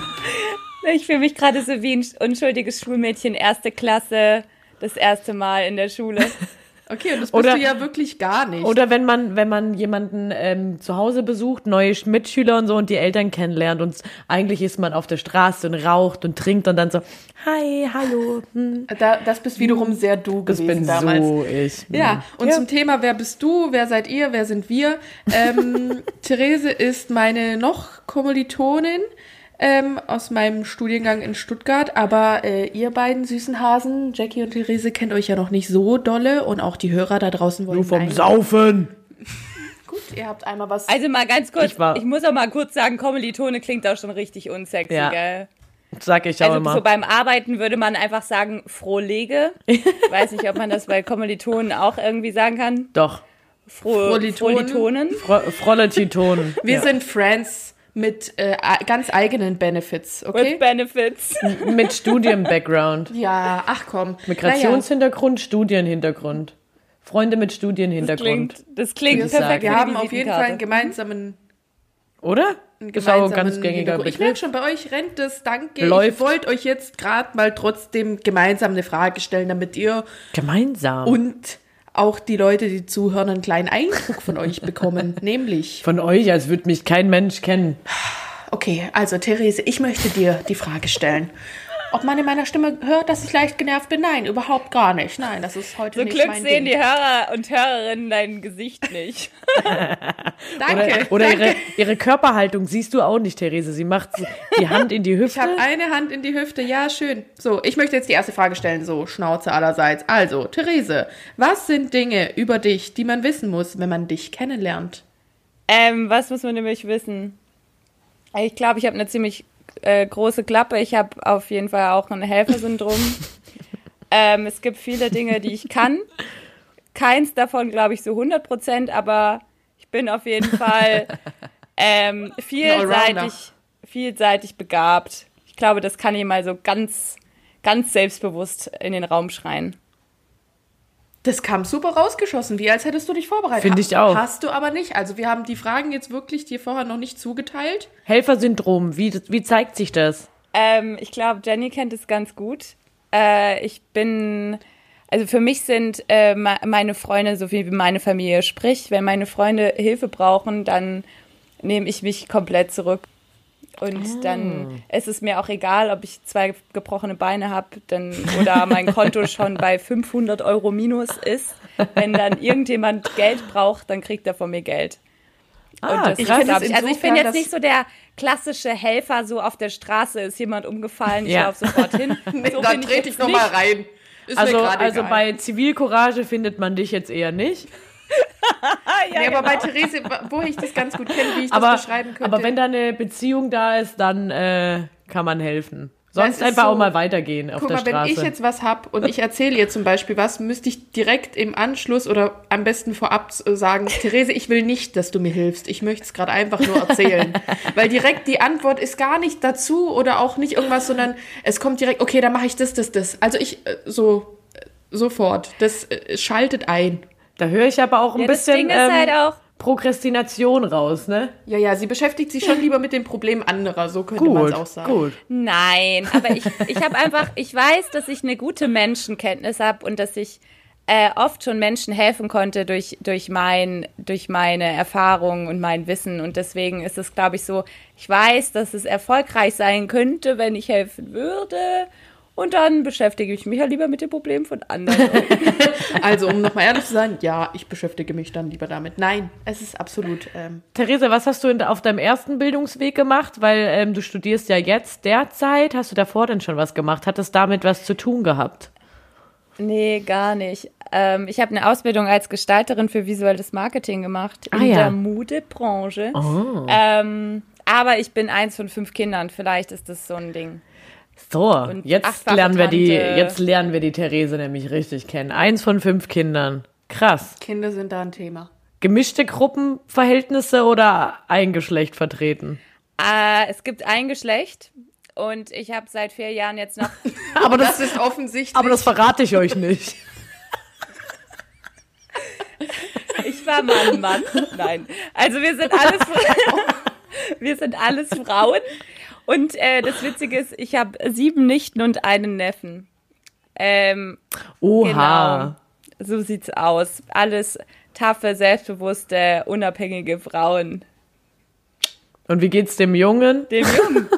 Ich fühle mich gerade so wie ein unschuldiges Schulmädchen, erste Klasse, das erste Mal in der Schule. Okay, und das bist Oder- du ja wirklich gar nicht. Oder wenn man, wenn man jemanden ähm, zu Hause besucht, neue Mitschüler und so und die Eltern kennenlernt und eigentlich ist man auf der Straße und raucht und trinkt und dann so, hi, hallo, hm, da, das bist wiederum sehr du das gewesen bin damals. so ich. Ja, und Ja. zum Thema, wer bist du, wer seid ihr, wer sind wir? Ähm, Therese ist meine noch Kommilitonin ähm, aus meinem Studiengang in Stuttgart, aber äh, ihr beiden süßen Hasen, Jackie und Therese, kennt euch ja noch nicht so dolle und auch die Hörer da draußen wollen Nur vom eigentlich- Saufen. Gut, ihr habt einmal was... Also mal ganz kurz, Ich war- ich, muss auch mal kurz sagen, Kommilitone klingt auch schon richtig unsexy, Ja. gell? Sag ich auch Also immer. so beim Arbeiten würde man einfach sagen, frohlege. Ich weiß nicht, ob man das bei Kommilitonen auch irgendwie sagen kann. Doch. Froh, Frohlitonen. Frohlitonen. Fro Frolle Titonen. wir ja. sind Friends mit äh, ganz eigenen Benefits, okay? With benefits. mit Studien-Background. ja, ach komm. Migrationshintergrund, Studienhintergrund. Freunde mit Das Studienhintergrund. klingt, das klingt perfekt. Wir haben auf jeden Fall einen gemeinsamen Oder? einen Ist auch ein ganz gängiger Hintergrund. Ich merke Begriff. schon, bei euch rennt es, danke. Läuft. Ich wollte euch jetzt gerade mal trotzdem gemeinsam eine Frage stellen, damit ihr Gemeinsam. und auch die Leute, die zuhören, einen kleinen Eindruck von euch bekommen. Nämlich, Von euch, als würde mich kein Mensch kennen. okay, also Therese, ich möchte dir die Frage stellen. Ob man in meiner Stimme hört, dass ich leicht genervt bin? Nein, überhaupt gar nicht. Nein, das ist heute Zum nicht Glück mein sehen Ding. die Hörer und Hörerinnen dein Gesicht nicht. Danke. Oder, oder danke. ihre, ihre Körperhaltung siehst du auch nicht, Therese. Sie macht die Hand in die Ich Hüfte. habe eine Hand in die Hüfte. Ja, schön. So, ich möchte jetzt die erste Frage stellen. So, Schnauze allerseits. Also, Therese, was sind Dinge über dich, die man wissen muss, wenn man dich kennenlernt? Ähm, was muss man nämlich wissen? Ich glaube, ich habe eine ziemlich äh, große Klappe. Ich habe auf jeden Fall auch ein Helfersyndrom. ähm, es gibt viele Dinge, die ich kann. Keins davon, glaube ich, so 100 Prozent, aber ich bin auf jeden Fall ähm, vielseitig, vielseitig begabt. Ich glaube, das kann ich mal so ganz, ganz selbstbewusst in den Raum schreien. Das kam super rausgeschossen, wie als hättest du dich vorbereitet. Finde ich auch. Hast du aber nicht. Also, wir haben die Fragen jetzt wirklich dir vorher noch nicht zugeteilt. Helfersyndrom, wie, wie zeigt sich das? Ähm, ich glaube, Jenny kennt es ganz gut. Äh, ich bin, also für mich sind äh, me- meine Freunde so viel wie meine Familie. Sprich, wenn meine Freunde Hilfe brauchen, dann nehme ich mich komplett zurück. Und dann ist es mir auch egal, ob ich zwei gebrochene Beine habe dann, oder mein Konto schon bei 500 Euro minus ist. Wenn dann irgendjemand Geld braucht, dann kriegt er von mir Geld. Ah, Und das ich glaub das ich, also ich bin jetzt nicht so der klassische Helfer, so auf der Straße ist jemand umgefallen, ich Ja. laufe sofort hin. So Dann bin trete ich jetzt noch nicht. mal rein. Ist Also, also bei Zivilcourage findet man dich jetzt eher nicht. Ja, Nee, aber bei genau. Therese, wo ich das ganz gut kenne, wie ich Aber, das beschreiben könnte. aber wenn da eine Beziehung da ist, dann äh, kann man helfen. Sonst einfach so- auch mal weitergehen auf Guck der mal, wenn Straße. ich jetzt was hab und ich erzähle ihr zum Beispiel was, müsste ich direkt im Anschluss oder am besten vorab äh, sagen, Therese, ich will nicht, dass du mir hilfst. Ich möchte es gerade einfach nur erzählen. Weil direkt die Antwort ist gar nicht dazu oder auch nicht irgendwas, sondern es kommt direkt, okay, dann mache ich das, das, das. Also ich äh, so äh, sofort. Das schaltet ein. Da höre ich aber auch ein Ja, bisschen Ding ist ähm, halt auch, Prokrastination raus, ne? Ja, ja, sie beschäftigt sich schon lieber mit dem Problem anderer, so könnte man es auch sagen. gut. Nein, aber ich, ich habe einfach, ich weiß, dass ich eine gute Menschenkenntnis habe und dass ich äh, oft schon Menschen helfen konnte durch, durch, mein, durch meine Erfahrungen und mein Wissen. Und deswegen ist es, glaube ich, so, ich weiß, dass es erfolgreich sein könnte, wenn ich helfen würde. Und dann beschäftige ich mich ja lieber mit dem Problem von anderen. Also, um nochmal ehrlich zu sein, ja, ich beschäftige mich dann lieber damit. Nein, es ist absolut. Ähm, Therese, was hast du in, auf deinem ersten Bildungsweg gemacht? Weil ähm, du studierst ja jetzt derzeit. Hast du davor denn schon was gemacht? Hat es damit was zu tun gehabt? nee, gar nicht. Ähm, ich habe eine Ausbildung als Gestalterin für visuelles Marketing gemacht in Ah, ja. der Modebranche. Oh. Ähm, aber ich bin eins von fünf Kindern. Vielleicht ist das so ein Ding. So, Und jetzt lernen wir die, jetzt lernen wir die Therese nämlich richtig kennen. Eins von fünf Kindern. Krass. Kinder sind da ein Thema. Gemischte Gruppenverhältnisse oder ein Geschlecht vertreten? Äh, es gibt ein Geschlecht und ich habe seit vier Jahren jetzt noch. Aber Das ist offensichtlich. aber das verrate ich euch nicht. Ich war mal ein Mann. Nein. Also wir sind alles, wir sind alles Frauen. Und äh, das Witzige ist, ich habe sieben Nichten und einen Neffen. Ähm, Oha. Genau. So sieht's aus. Alles taffe, selbstbewusste, unabhängige Frauen. Und wie geht's dem Jungen? Dem Jungen.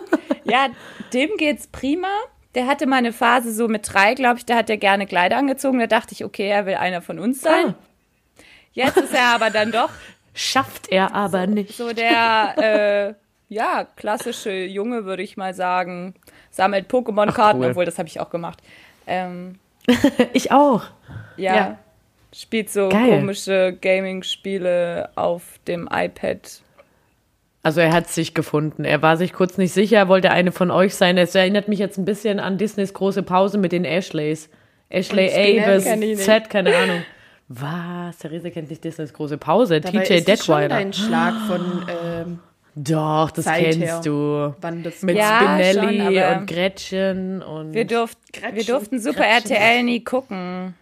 ja, dem geht's prima. Der hatte mal eine Phase so mit drei, glaube ich, da hat er gerne Kleider angezogen. Da dachte ich, okay, er will einer von uns sein. Ah. Jetzt ist er aber dann doch Schafft er aber nicht. so der, äh, ja, klassische Junge, würde ich mal sagen. Sammelt Pokémon-Karten, cool. obwohl das habe ich auch gemacht. Ähm, Ich auch. ja, Ja. spielt so Geil. komische Gaming-Spiele auf dem iPad. Also er hat sich gefunden. Er war sich kurz nicht sicher, er wollte eine von euch sein. Es erinnert mich jetzt ein bisschen an Disneys große Pause mit den Ashleys. Ashley A bis. Z, keine Ahnung. Was? Therese kennt nicht Disneys große Pause. Dabei TJ ist es schon Detweiler. ein Schlag von ähm, Doch, das Zeit kennst her. du. wann das Mit Ja, Spinelli schon, und Gretchen und. Wir, durft, Gretchen, wir durften Super Gretchen. RTL nie gucken.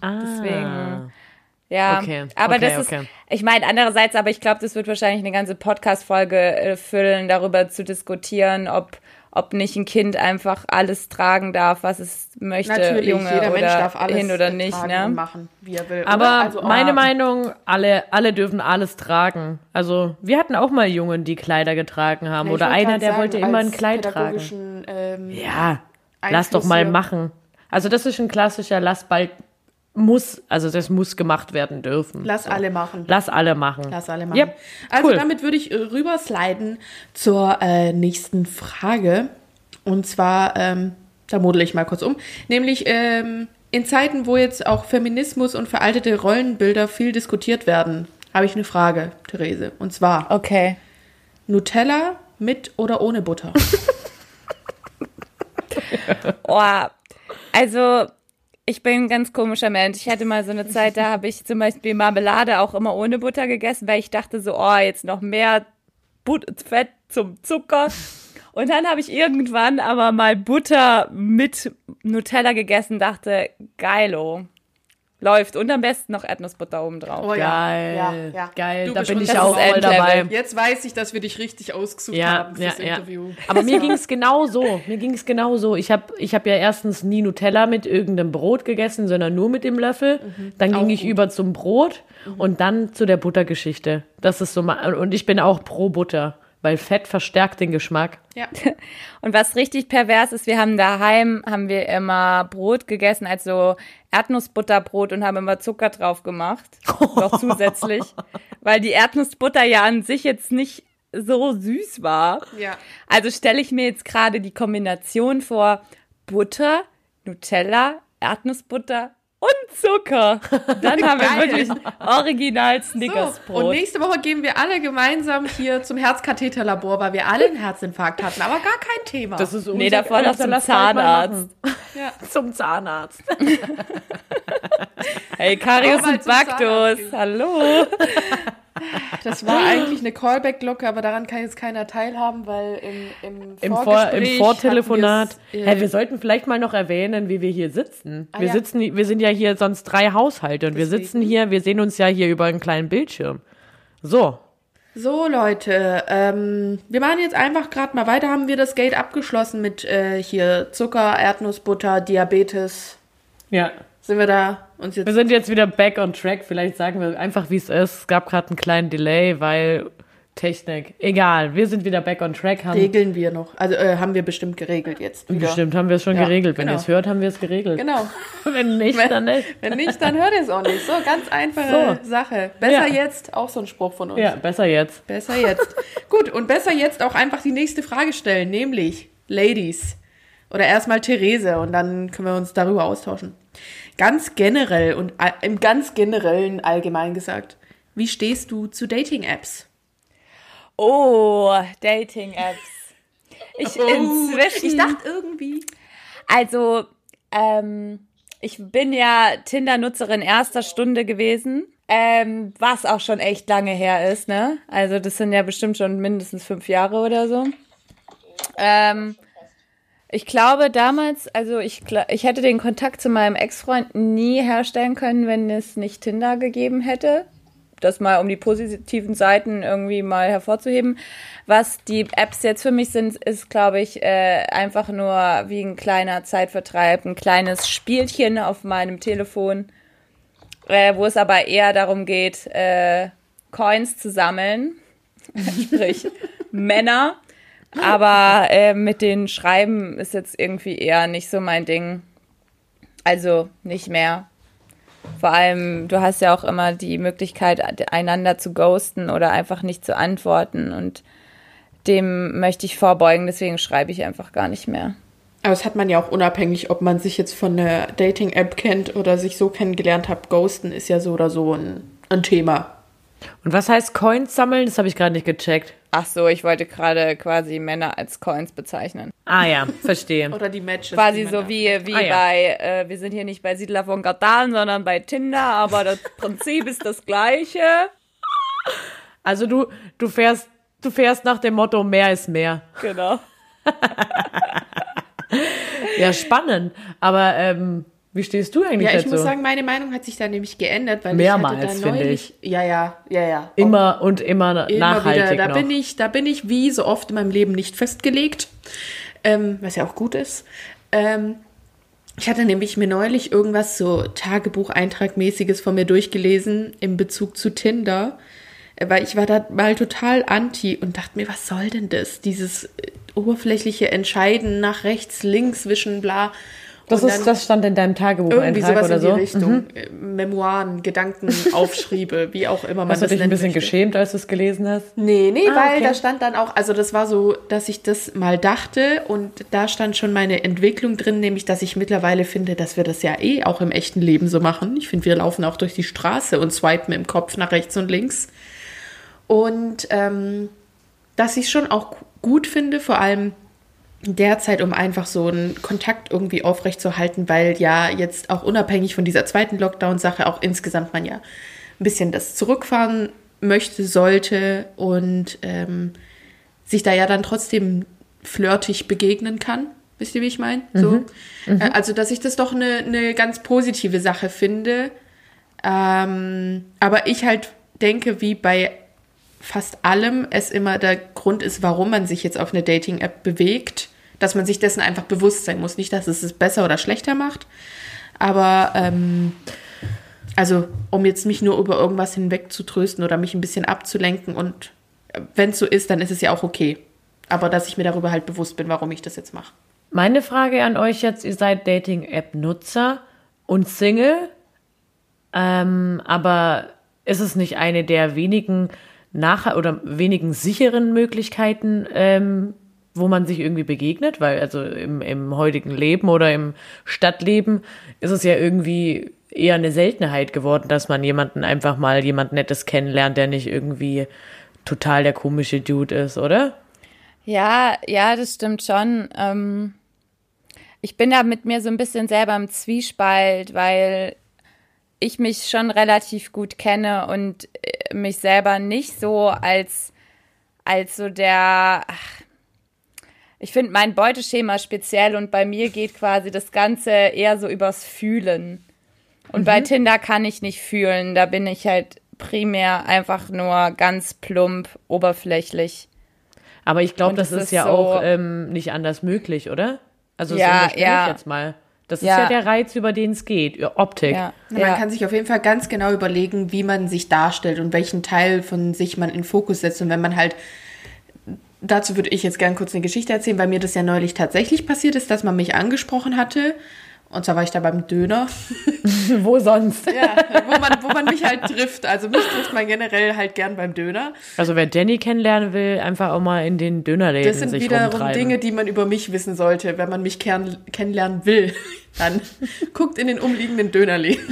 ah. deswegen. Ja, Okay, aber okay, das okay. ist, ich meine, andererseits, aber ich glaube, das wird wahrscheinlich eine ganze Podcast-Folge äh, füllen, darüber zu diskutieren, ob, ob nicht ein Kind einfach alles tragen darf, was es möchte, natürlich, Junge jeder oder Mensch darf alles hin oder nicht, tragen ne? machen, wie er will. Aber? Also, meine ah, Meinung, alle, alle dürfen alles tragen. Also wir hatten auch mal Jungen, die Kleider getragen haben. ja, oder einer, der sagen, wollte immer ein Kleid tragen. Ähm, Ja, lass doch mal machen. Also das ist ein klassischer Lass bald muss, also das muss gemacht werden dürfen. Lass alle machen. Lass alle machen. Lass alle machen. Yep, Also cool. damit würde ich äh, rübersliden zur äh, nächsten Frage. Und zwar, ähm, da model ich mal kurz um, nämlich ähm, in Zeiten, wo jetzt auch Feminismus und veraltete Rollenbilder viel diskutiert werden, habe ich eine Frage, Therese. Und zwar Okay. Nutella mit oder ohne Butter? Oh, also ich bin ein ganz komischer Mensch. Ich hatte mal so eine Zeit, da habe ich zum Beispiel Marmelade auch immer ohne Butter gegessen, weil ich dachte so, oh, jetzt noch mehr But Fett zum Zucker. Und dann habe ich irgendwann aber mal Butter mit Nutella gegessen, dachte, geilo. Läuft. Und am besten noch Erdnussbutter oben drauf. Oh Geil, ja, ja. geil, Du da bin ich auch voll dabei. Jetzt weiß ich, dass wir dich richtig ausgesucht Ja, haben ja, fürs ja. Interview. Aber mir ging es genau so. Mir ging es genau so. Ich habe ich hab ja erstens nie Nutella mit irgendeinem Brot gegessen, sondern nur mit dem Löffel. Dann ging Auch ich gut. über zum Brot und dann zu der Buttergeschichte. Das ist so mal, und ich bin auch pro Butter, weil Fett verstärkt den Geschmack. Ja. Und was richtig pervers ist, wir haben daheim, haben wir immer Brot gegessen, also Erdnussbutterbrot und haben immer Zucker drauf gemacht. Noch zusätzlich. Weil die Erdnussbutter ja an sich jetzt nicht so süß war. Ja. Also stelle ich mir jetzt gerade die Kombination vor, Butter, Nutella, Erdnussbutter, und Zucker. Dann haben wir wirklich original So, Snickersbrot. und nächste Woche gehen wir alle gemeinsam hier zum Herzkatheterlabor, weil wir alle einen Herzinfarkt hatten, aber gar kein Thema. Das ist Nee, davor noch Dann zum Zahnarzt. ja. Zum Zahnarzt. hey, Karius und Baktus. Hallo. Das war eigentlich eine Callback-Glocke, aber daran kann jetzt keiner teilhaben, weil im, im, Im, Vor, Im Vortelefonat. äh, wir sollten vielleicht mal noch erwähnen, wie wir hier sitzen. Ah, wir ja. sitzen, wir sind ja hier sonst drei Haushalte und wir Deswegen. sitzen hier, wir sehen uns ja hier über einen kleinen Bildschirm. So. So, Leute, ähm, wir machen jetzt einfach gerade mal weiter. Haben wir das Gate abgeschlossen mit äh, hier Zucker, Erdnussbutter, Diabetes? Ja. Sind wir da uns Wir jetzt. sind jetzt wieder back on track. Vielleicht sagen wir einfach, wie es ist. Es gab gerade einen kleinen Delay, weil Technik. Egal, wir sind wieder back on track. Haben Regeln wir noch. Also äh, haben wir bestimmt geregelt jetzt. Wieder. Bestimmt haben wir es schon Ja, geregelt. Wenn genau. ihr es hört, haben wir es geregelt. Genau. Wenn nicht, dann nicht. Wenn nicht, dann hört ihr es auch nicht. So, ganz einfache Sache. Besser Ja. jetzt, auch so ein Spruch von uns. Ja, besser jetzt. Besser jetzt. Gut, und besser jetzt auch einfach die nächste Frage stellen, nämlich Ladies. Oder erstmal Therese und dann können wir uns darüber austauschen. Ganz generell und im ganz generellen allgemein gesagt, wie stehst du zu Dating-Apps? Oh, Dating-Apps. Ich inzwischen. Ich dachte irgendwie. Also, ähm, ich bin ja Tinder-Nutzerin erster Stunde gewesen. Ähm, was auch schon echt lange her ist, ne? Also, das sind ja bestimmt schon mindestens fünf Jahre oder so. Ähm, ich glaube damals, also ich, ich hätte den Kontakt zu meinem Ex-Freund nie herstellen können, wenn es nicht Tinder gegeben hätte. Das mal um die positiven Seiten irgendwie mal hervorzuheben. Was die Apps jetzt für mich sind, ist, glaube ich, äh, einfach nur wie ein kleiner Zeitvertreib, ein kleines Spielchen auf meinem Telefon, äh, wo es aber eher darum geht, äh, Coins zu sammeln, sprich Männer. Aber äh, mit den Schreiben ist jetzt irgendwie eher nicht so mein Ding. Also nicht mehr. Vor allem, du hast ja auch immer die Möglichkeit, einander zu ghosten oder einfach nicht zu antworten. Und dem möchte ich vorbeugen, deswegen schreibe ich einfach gar nicht mehr. Aber das hat man ja auch unabhängig, ob man sich jetzt von der Dating-App kennt oder sich so kennengelernt hat. Ghosten ist ja so oder so ein, ein Thema. Und was heißt Coins sammeln? Das habe ich gerade nicht gecheckt. Ach so, ich wollte gerade quasi Männer als Coins bezeichnen. Ah ja, verstehe. Oder die Matches. Quasi die so wie, wie Ah, ja. bei, äh, wir sind hier nicht bei Siedler von Katan, sondern bei Tinder, aber das Prinzip ist das gleiche. Also du, du fährst, du fährst nach dem Motto, mehr ist mehr. Genau. Ja, spannend. Aber ähm, wie stehst du eigentlich Ja, ich dazu? muss sagen, meine Meinung hat sich da nämlich geändert, weil Mehrmals, ich hatte da finde neulich, ja, ja, ja, ja. immer und immer, Immer nachhaltig wieder. Da noch. bin ich, da bin ich wie so oft in meinem Leben nicht festgelegt, ähm, was ja auch gut ist. Ähm, ich hatte nämlich mir neulich irgendwas so Tagebucheintragmäßiges von mir durchgelesen in Bezug zu Tinder, äh, weil ich war da mal total anti und dachte mir, was soll denn das? Dieses äh, oberflächliche Entscheiden nach rechts, links, zwischen bla. Das, ist, das stand in deinem irgendwie Tagebucheintrag sowas oder in die so. Richtung. Äh, Memoiren, Gedankenaufschriebe, wie auch immer man Hast du das dich ein bisschen möchte. geschämt, als du es gelesen hast? Nee, nee, Ah, weil okay. da stand dann auch, also das war so, dass ich das mal dachte und da stand schon meine Entwicklung drin, nämlich dass ich mittlerweile finde, dass wir das ja eh auch im echten Leben so machen. Ich finde, wir laufen auch durch die Straße und swipen im Kopf nach rechts und links. Und ähm, dass ich schon auch gut finde, vor allem derzeit, um einfach so einen Kontakt irgendwie aufrechtzuerhalten, weil ja jetzt auch unabhängig von dieser zweiten Lockdown-Sache auch insgesamt man ja ein bisschen das zurückfahren möchte, sollte und ähm, sich da ja dann trotzdem flirtig begegnen kann. Wisst ihr, wie ich meine? So. Äh, Also, dass ich das doch eine, eine ganz positive Sache finde. Ähm, aber ich halt denke, wie bei fast allem es immer der Grund ist, warum man sich jetzt auf eine Dating-App bewegt, dass man sich dessen einfach bewusst sein muss. Nicht, dass es es besser oder schlechter macht, aber ähm, also um jetzt mich nur über irgendwas hinweg zu trösten oder mich ein bisschen abzulenken und wenn es so ist, dann ist es ja auch okay. Aber dass ich mir darüber halt bewusst bin, warum ich das jetzt mache. Meine Frage an euch jetzt, ihr seid Dating-App-Nutzer und Single, ähm, aber ist es nicht eine der wenigen nach oder wenigen sicheren Möglichkeiten, ähm, wo man sich irgendwie begegnet? Weil also im, im heutigen Leben oder im Stadtleben ist es ja irgendwie eher eine Seltenheit geworden, dass man jemanden einfach mal jemand Nettes kennenlernt, der nicht irgendwie total der komische Dude ist, oder? Ja, ja, das stimmt schon. Ähm, ich bin da mit mir so ein bisschen selber im Zwiespalt, weil ich mich schon relativ gut kenne und äh, mich selber nicht so als, als so der, ach, ich finde mein Beuteschema speziell und bei mir geht quasi das Ganze eher so übers Fühlen. Und mhm. bei Tinder kann ich nicht fühlen, da bin ich halt primär einfach nur ganz plump, oberflächlich. Aber ich glaube, das, das, ist ja so auch ähm, nicht anders möglich, oder? Also ja, so ja. jetzt mal. Das ja. ist ja der Reiz, über den es geht, Optik. Ja. Man ja. kann sich auf jeden Fall ganz genau überlegen, wie man sich darstellt und welchen Teil von sich man in Fokus setzt. Und wenn man halt, dazu würde ich jetzt gerne kurz eine Geschichte erzählen, weil mir das ja neulich tatsächlich passiert ist, dass man mich angesprochen hatte und zwar war ich da beim Döner. wo sonst? Ja, wo man, wo man mich halt trifft. Also mich trifft man generell halt gern beim Döner. Also wer Jenny kennenlernen will, einfach auch mal in den Dönerläden Das sind wiederum rumtreiben. Dinge, die man über mich wissen sollte, wenn man mich kennenlernen will. Dann guckt in den umliegenden Dönerläden.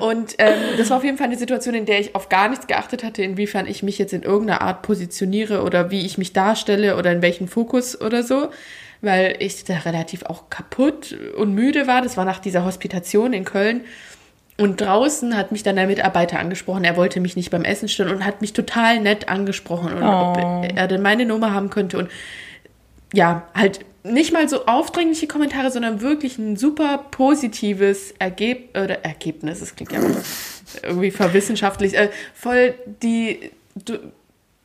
Und ähm, das war auf jeden Fall eine Situation, in der ich auf gar nichts geachtet hatte, inwiefern ich mich jetzt in irgendeiner Art positioniere oder wie ich mich darstelle oder in welchen Fokus oder so weil ich da relativ auch kaputt und müde war. Das war nach dieser Hospitation in Köln. Und draußen hat mich dann der Mitarbeiter angesprochen. Er wollte mich nicht beim Essen stellen und hat mich total nett angesprochen und oh. ob er denn meine Nummer haben könnte. Und ja, halt nicht mal so aufdringliche Kommentare, sondern wirklich ein super positives Ergeb oder Ergebnis. Das klingt ja irgendwie verwissenschaftlich. Äh, voll die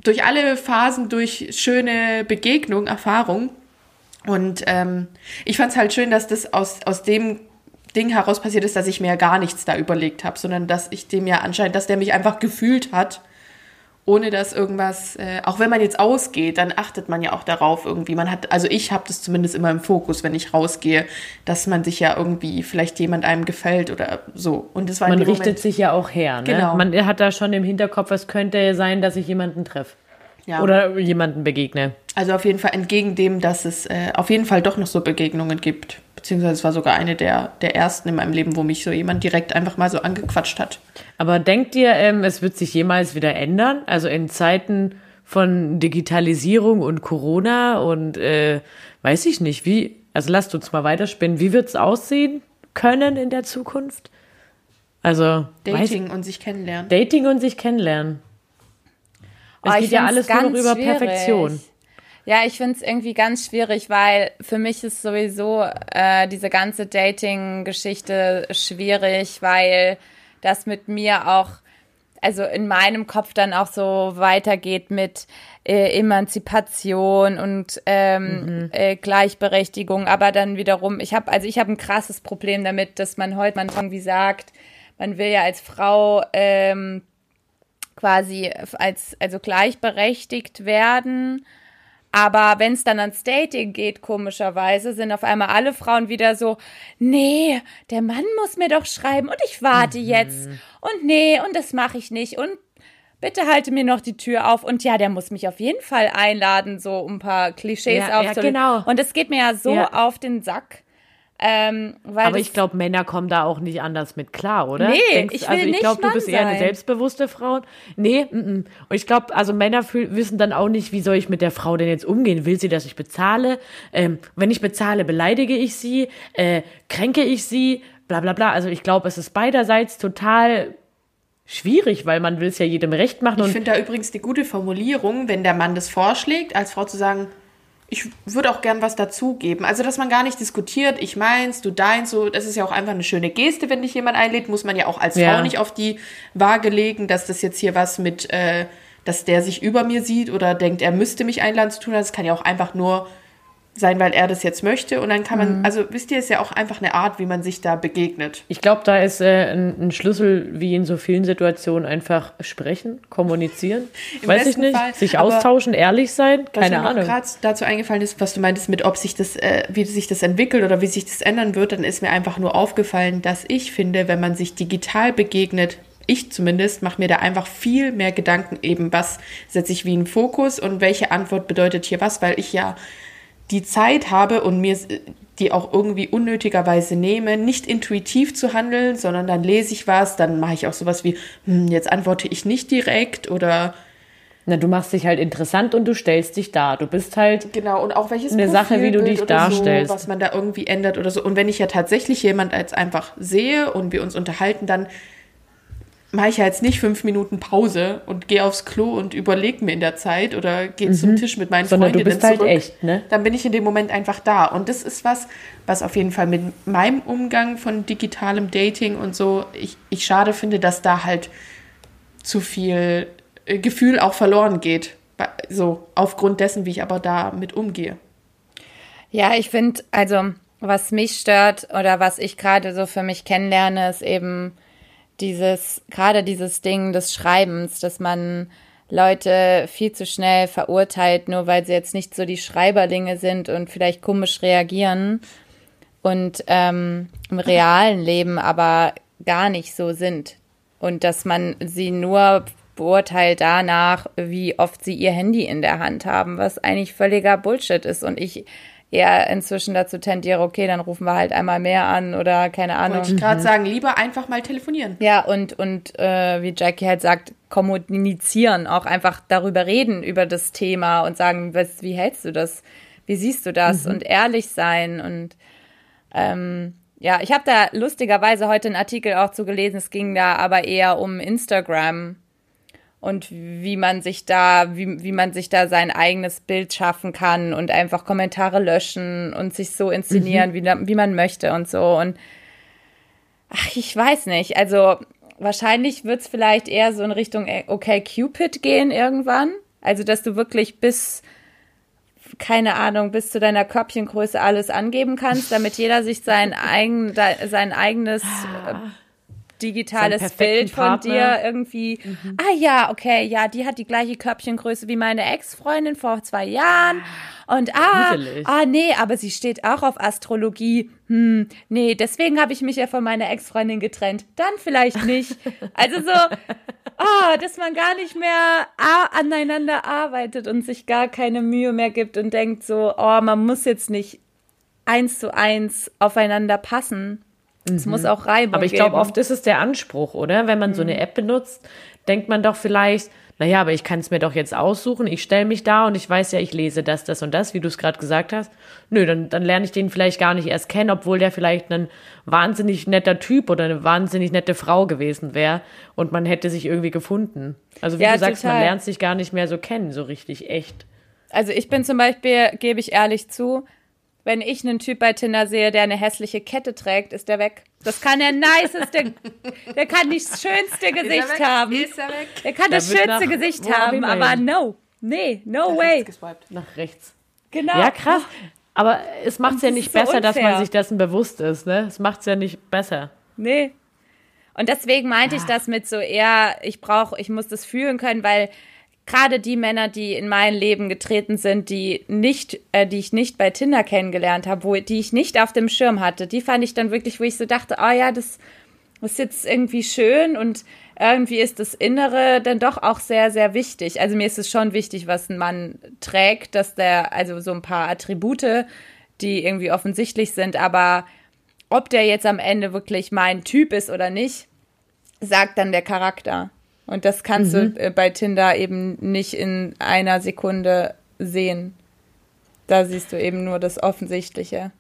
durch alle Phasen durch schöne Begegnung, Erfahrung. Und ähm, ich fand es halt schön, dass das aus, aus dem Ding heraus passiert ist, dass ich mir ja gar nichts da überlegt habe, sondern dass ich dem ja anscheinend, dass der mich einfach gefühlt hat, ohne dass irgendwas, äh, auch wenn man jetzt ausgeht, dann achtet man ja auch darauf irgendwie. Man hat, also ich habe das zumindest immer im Fokus, wenn ich rausgehe, dass man sich ja irgendwie vielleicht jemand einem gefällt oder so. Und das war man richtet Moment, sich ja auch her. Ne? Genau. Man hat da schon im Hinterkopf, es könnte sein, dass ich jemanden treffe. Ja. Oder jemanden begegne. Also auf jeden Fall entgegen dem, dass es äh, auf jeden Fall doch noch so Begegnungen gibt. Beziehungsweise es war sogar eine der, der ersten in meinem Leben, wo mich so jemand direkt einfach mal so angequatscht hat. Aber denkt ihr, ähm, es wird sich jemals wieder ändern? Also in Zeiten von Digitalisierung und Corona und äh, weiß ich nicht, wie, also lasst uns mal weiterspinnen, wie wird es aussehen können in der Zukunft? Also Dating weiß, und sich kennenlernen. Dating und sich kennenlernen. Es oh, geht ja alles nur über schwierig. Perfektion. Ja, ich finde es irgendwie ganz schwierig, weil für mich ist sowieso äh, diese ganze Dating-Geschichte schwierig, weil das mit mir auch, also in meinem Kopf dann auch so weitergeht mit äh, Emanzipation und ähm, mhm. äh, Gleichberechtigung, aber dann wiederum, ich habe, also ich habe ein krasses Problem damit, dass man heute man irgendwie sagt, man will ja als Frau ähm, quasi als also gleichberechtigt werden aber wenn es dann ans Dating geht, komischerweise, sind auf einmal alle Frauen wieder so, nee, der Mann muss mir doch schreiben und ich warte mhm. jetzt. Und nee, und das mache ich nicht. Und bitte halte mir noch die Tür auf. Und ja, der muss mich auf jeden Fall einladen, so um ein paar Klischees ja, aufzunehmen. Ja, genau. Und es geht mir ja so ja. auf den Sack. Ähm, aber ich glaube, Männer kommen da auch nicht anders mit klar, oder? Nee, Denkst, ich will also ich glaube, du bist eher eine selbstbewusste Frau. Nee, m -m. und ich glaube, also Männer wissen dann auch nicht, wie soll ich mit der Frau denn jetzt umgehen? Will sie, dass ich bezahle? Ähm, wenn ich bezahle, beleidige ich sie? Äh, kränke ich sie? Bla bla bla. Also ich glaube, es ist beiderseits total schwierig, weil man will es ja jedem recht machen. Ich finde da übrigens die gute Formulierung, wenn der Mann das vorschlägt, als Frau zu sagen, ich würde auch gern was dazugeben. Also, dass man gar nicht diskutiert, ich meins, du deins, so, das ist ja auch einfach eine schöne Geste, wenn dich jemand einlädt, muss man ja auch als ja. Frau nicht auf die Waage legen, dass das jetzt hier was mit, äh, dass der sich über mir sieht oder denkt, er müsste mich einladen zu tun. Das kann ja auch einfach nur sein, weil er das jetzt möchte. Und dann kann man, mhm. also wisst ihr, ist ja auch einfach eine Art, wie man sich da begegnet. Ich glaube, da ist äh, ein, ein, Schlüssel, wie in so vielen Situationen, einfach sprechen, kommunizieren. Weiß ich nicht, Fall, sich austauschen, ehrlich sein, keine was Ahnung. gerade dazu eingefallen ist, was du meintest mit, ob sich das, äh, wie sich das entwickelt oder wie sich das ändern wird, dann ist mir einfach nur aufgefallen, dass ich finde, wenn man sich digital begegnet, ich zumindest mache mir da einfach viel mehr Gedanken eben, was setze ich wie einen Fokus und welche Antwort bedeutet hier was, weil ich ja die Zeit habe und mir die auch irgendwie unnötigerweise nehme, nicht intuitiv zu handeln, sondern dann lese ich was, dann mache ich auch sowas wie, hm, jetzt antworte ich nicht direkt oder na, du machst dich halt interessant und du stellst dich da. Du bist halt genau und auch welches eine Sache, wie du dich darstellst, so, was man da irgendwie ändert oder so. Und wenn ich ja tatsächlich jemand als einfach sehe und wir uns unterhalten, dann mache ich ja jetzt nicht fünf Minuten Pause und gehe aufs Klo und überlege mir in der Zeit oder gehe mhm. zum Tisch mit meinen Sondern Freundinnen du bist halt zurück. echt, ne? Dann bin ich in dem Moment einfach da. Und das ist was, was auf jeden Fall mit meinem Umgang von digitalem Dating und so, ich, ich schade finde, dass da halt zu viel äh, Gefühl auch verloren geht. So aufgrund dessen, wie ich aber damit umgehe. Ja, ich finde, also was mich stört oder was ich gerade so für mich kennenlerne, ist eben dieses, gerade dieses Ding des Schreibens, dass man Leute viel zu schnell verurteilt, nur weil sie jetzt nicht so die Schreiberlinge sind und vielleicht komisch reagieren und ähm, im realen Leben aber gar nicht so sind. Und dass man sie nur beurteilt danach, wie oft sie ihr Handy in der Hand haben, was eigentlich völliger Bullshit ist. Und ich eher inzwischen dazu tendiere, okay, dann rufen wir halt einmal mehr an oder keine Ahnung. Wollte ich gerade mhm. sagen, lieber einfach mal telefonieren. Ja, und, und äh, wie Jackie halt sagt, kommunizieren, auch einfach darüber reden, über das Thema und sagen, was, wie hältst du das? Wie siehst du das? Mhm. Und ehrlich sein und ähm, ja, ich habe da lustigerweise heute einen Artikel auch zu gelesen. Es ging da aber eher um Instagram und wie man sich da, wie, wie man sich da sein eigenes Bild schaffen kann und einfach Kommentare löschen und sich so inszenieren, mhm. wie, wie man möchte und so. Und ach, ich weiß nicht. Also wahrscheinlich wird es vielleicht eher so in Richtung okay Cupid gehen irgendwann. Also, dass du wirklich bis, keine Ahnung, bis zu deiner Körbchengröße alles angeben kannst, damit jeder sich sein, eigen, sein eigenes digitales Bild von Partner. dir irgendwie. Mhm. Ah ja, okay, ja, die hat die gleiche Körbchengröße wie meine Ex-Freundin vor zwei Jahren. Und ah, ah, nee, aber sie steht auch auf Astrologie. Hm, nee, deswegen habe ich mich ja von meiner Ex-Freundin getrennt. Dann vielleicht nicht. Also so, ah, dass man gar nicht mehr aneinander arbeitet und sich gar keine Mühe mehr gibt und denkt so, oh, man muss jetzt nicht eins zu eins aufeinander passen. Es mhm. muss auch Reibung Aber ich glaube, oft ist es der Anspruch, oder? Wenn man mhm. so eine mhm. App benutzt, denkt man doch vielleicht, naja, aber ich kann es mir doch jetzt aussuchen, ich stelle mich da und ich weiß ja, ich lese das, das und das, wie du es gerade gesagt hast. Nö, dann, dann lerne ich den vielleicht gar nicht erst kennen, obwohl der vielleicht ein wahnsinnig netter Typ oder eine wahnsinnig nette Frau gewesen wäre und man hätte sich irgendwie gefunden. Also wie ja, du sagst, total. man lernt sich gar nicht mehr so kennen, so richtig echt. Also ich bin zum Beispiel, gebe ich ehrlich zu, wenn ich einen Typ bei Tinder sehe, der eine hässliche Kette trägt, ist der weg. Das kann der niceste, der kann das schönste Gesicht haben. Ist er weg? Der kann da das schönste Gesicht haben, aber no. Nee, no nach way. Nach rechts. Genau. Ja, krass. Aber es macht es ja nicht so besser, unfair. dass man sich dessen bewusst ist, ne? Es macht es ja nicht besser. Nee. Und deswegen meinte ah. ich das mit so eher, ich brauche, ich muss das fühlen können, weil gerade die Männer, die in mein Leben getreten sind, die nicht, äh, die ich nicht bei Tinder kennengelernt habe, wo die ich nicht auf dem Schirm hatte, die fand ich dann wirklich, wo ich so dachte, oh ja, das ist jetzt irgendwie schön und irgendwie ist das Innere dann doch auch sehr, sehr wichtig. Also mir ist es schon wichtig, was ein Mann trägt, dass der, also so ein paar Attribute, die irgendwie offensichtlich sind, aber ob der jetzt am Ende wirklich mein Typ ist oder nicht, sagt dann der Charakter. Und das kannst mhm. du äh, bei Tinder eben nicht in einer Sekunde sehen. Da siehst du eben nur das Offensichtliche.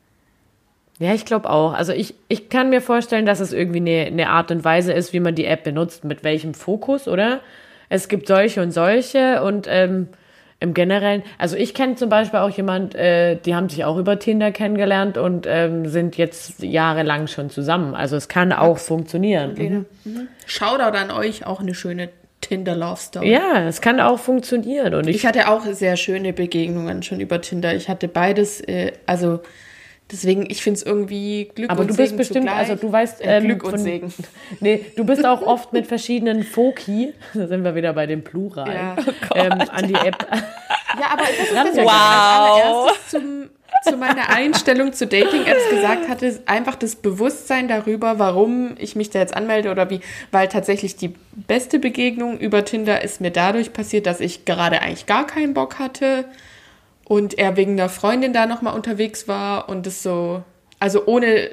Ja, ich glaube auch. Also ich, ich kann mir vorstellen, dass es irgendwie eine, eine Art und Weise ist, wie man die App benutzt, mit welchem Fokus, oder? Es gibt solche und solche und ähm, im Generellen, also ich kenne zum Beispiel auch jemand, äh, die haben sich auch über Tinder kennengelernt und ähm, sind jetzt jahrelang schon zusammen. Also es kann auch funktionieren. Mhm. Mhm. Shoutout an euch, auch eine schöne Tinder Love Story. Ja, es kann auch funktionieren. Und ich, ich hatte auch sehr schöne Begegnungen schon über Tinder. Ich hatte beides, äh, also Deswegen, ich finde es irgendwie Glück Aber und du bist Segen bestimmt, zugleich. also du weißt, ähm, Glück und von, Segen. Nee, du bist auch oft mit verschiedenen Foki, da sind wir wieder bei dem Plural, ja. oh ähm, an die App. Ja, aber das ist das wow. als zum, zu meiner Einstellung zu Dating-Apps gesagt hatte, einfach das Bewusstsein darüber, warum ich mich da jetzt anmelde oder wie, weil tatsächlich die beste Begegnung über Tinder ist mir dadurch passiert, dass ich gerade eigentlich gar keinen Bock hatte und er wegen einer Freundin da nochmal unterwegs war und das so, also ohne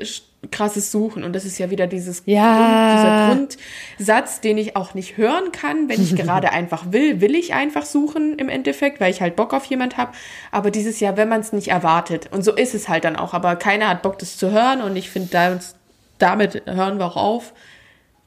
krasses Suchen. Und das ist ja wieder dieses ja. Grund, dieser Grundsatz, den ich auch nicht hören kann, wenn ich gerade einfach will, will ich einfach suchen im Endeffekt, weil ich halt Bock auf jemand habe, aber dieses Jahr, wenn man es nicht erwartet und so ist es halt dann auch, aber keiner hat Bock das zu hören. Und ich finde da, damit hören wir auch auf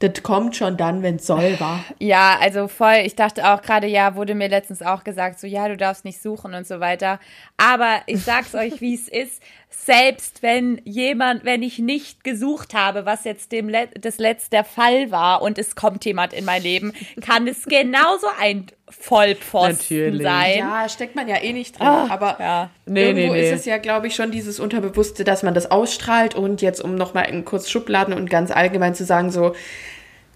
das kommt schon dann, wenn es soll, war. Ja, also voll. Ich dachte auch gerade, ja, wurde mir letztens auch gesagt, so, ja, du darfst nicht suchen und so weiter. Aber ich sag's euch, wie es ist. Selbst wenn jemand, wenn ich nicht gesucht habe, was jetzt dem Let das letzte Fall war und es kommt jemand in mein Leben, kann es genauso ein Vollpfosten Natürlich. sein. Ja, steckt man ja eh nicht drin. Ach, aber ja. nee, irgendwo nee, nee. ist es ja, glaube ich, schon dieses Unterbewusste, dass man das ausstrahlt und jetzt, um nochmal in kurz Schubladen und ganz allgemein zu sagen, so,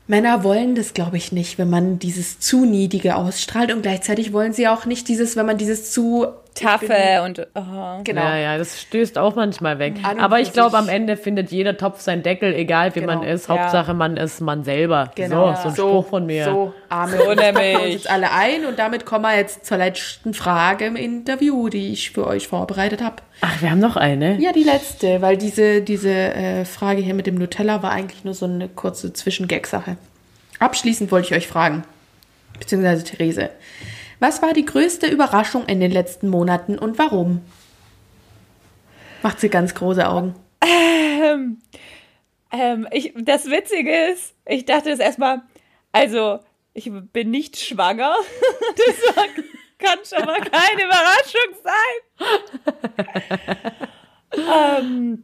Männer wollen das, glaube ich, nicht, wenn man dieses zu Niedige ausstrahlt und gleichzeitig wollen sie auch nicht dieses, wenn man dieses zu Taffe und oh. genau. Ja, ja, das stößt auch manchmal weg. Aber ich glaube, am Ende findet jeder Topf seinen Deckel, egal wie genau. man ist. Hauptsache, ja. man ist man selber. Genau. So, so ein so, Spruch von mir. So, Amen. So nämlich. Wir uns jetzt alle ein und damit kommen wir jetzt zur letzten Frage im Interview, die ich für euch vorbereitet habe. Ach, wir haben noch eine? Ja, die letzte, weil diese, diese äh, Frage hier mit dem Nutella war eigentlich nur so eine kurze Zwischengag-Sache. Abschließend wollte ich euch fragen, beziehungsweise Therese. Was war die größte Überraschung in den letzten Monaten und warum? Macht sie ganz große Augen. Ähm, ähm, ich, das Witzige ist, ich dachte es erstmal, also ich bin nicht schwanger. das war, kann schon mal keine Überraschung sein. ähm,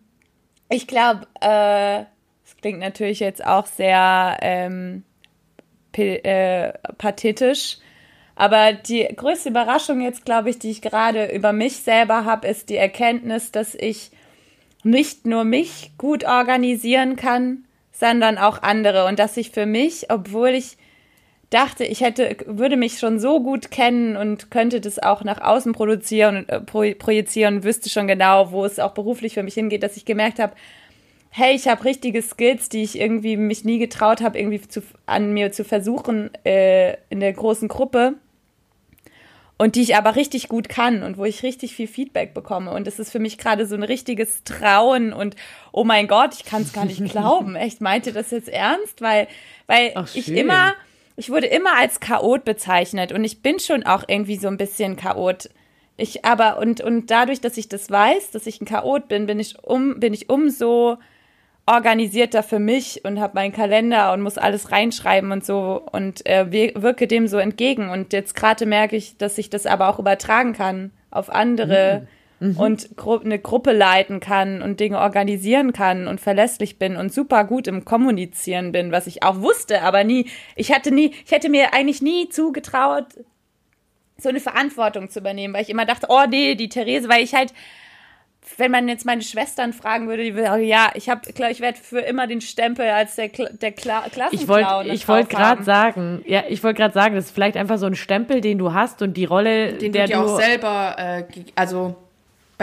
ich glaube, äh, es klingt natürlich jetzt auch sehr ähm, äh, pathetisch, aber die größte Überraschung jetzt, glaube ich, die ich gerade über mich selber habe, ist die Erkenntnis, dass ich nicht nur mich gut organisieren kann, sondern auch andere. Und dass ich für mich, obwohl ich dachte, ich hätte, würde mich schon so gut kennen und könnte das auch nach außen produzieren äh, projizieren und wüsste schon genau, wo es auch beruflich für mich hingeht, dass ich gemerkt habe, hey, ich habe richtige Skills, die ich irgendwie mich nie getraut habe, irgendwie zu, an mir zu versuchen äh, in der großen Gruppe und die ich aber richtig gut kann und wo ich richtig viel Feedback bekomme. Und das ist für mich gerade so ein richtiges Trauen und oh mein Gott, ich kann es gar nicht glauben. Echt, meinte das jetzt ernst? Weil, weil Ach, ich immer, ich wurde immer als Chaot bezeichnet und ich bin schon auch irgendwie so ein bisschen Chaot. Ich aber, und, und dadurch, dass ich das weiß, dass ich ein Chaot bin, bin ich um, bin ich umso organisierter für mich und habe meinen Kalender und muss alles reinschreiben und so und äh, wirke dem so entgegen. Und jetzt gerade merke ich, dass ich das aber auch übertragen kann auf andere mhm. Mhm. und gru eine Gruppe leiten kann und Dinge organisieren kann und verlässlich bin und super gut im Kommunizieren bin, was ich auch wusste, aber nie, ich hatte nie, ich hätte mir eigentlich nie zugetraut, so eine Verantwortung zu übernehmen, weil ich immer dachte, oh nee, die Therese, weil ich halt wenn man jetzt meine Schwestern fragen würde, die würde, ja, ich habe, ich werde für immer den Stempel als der, der Kla Ich wollte ich wollte gerade sagen, ja, ich wollte gerade sagen, das ist vielleicht einfach so ein Stempel, den du hast und die Rolle, den der du dir auch selber, äh, also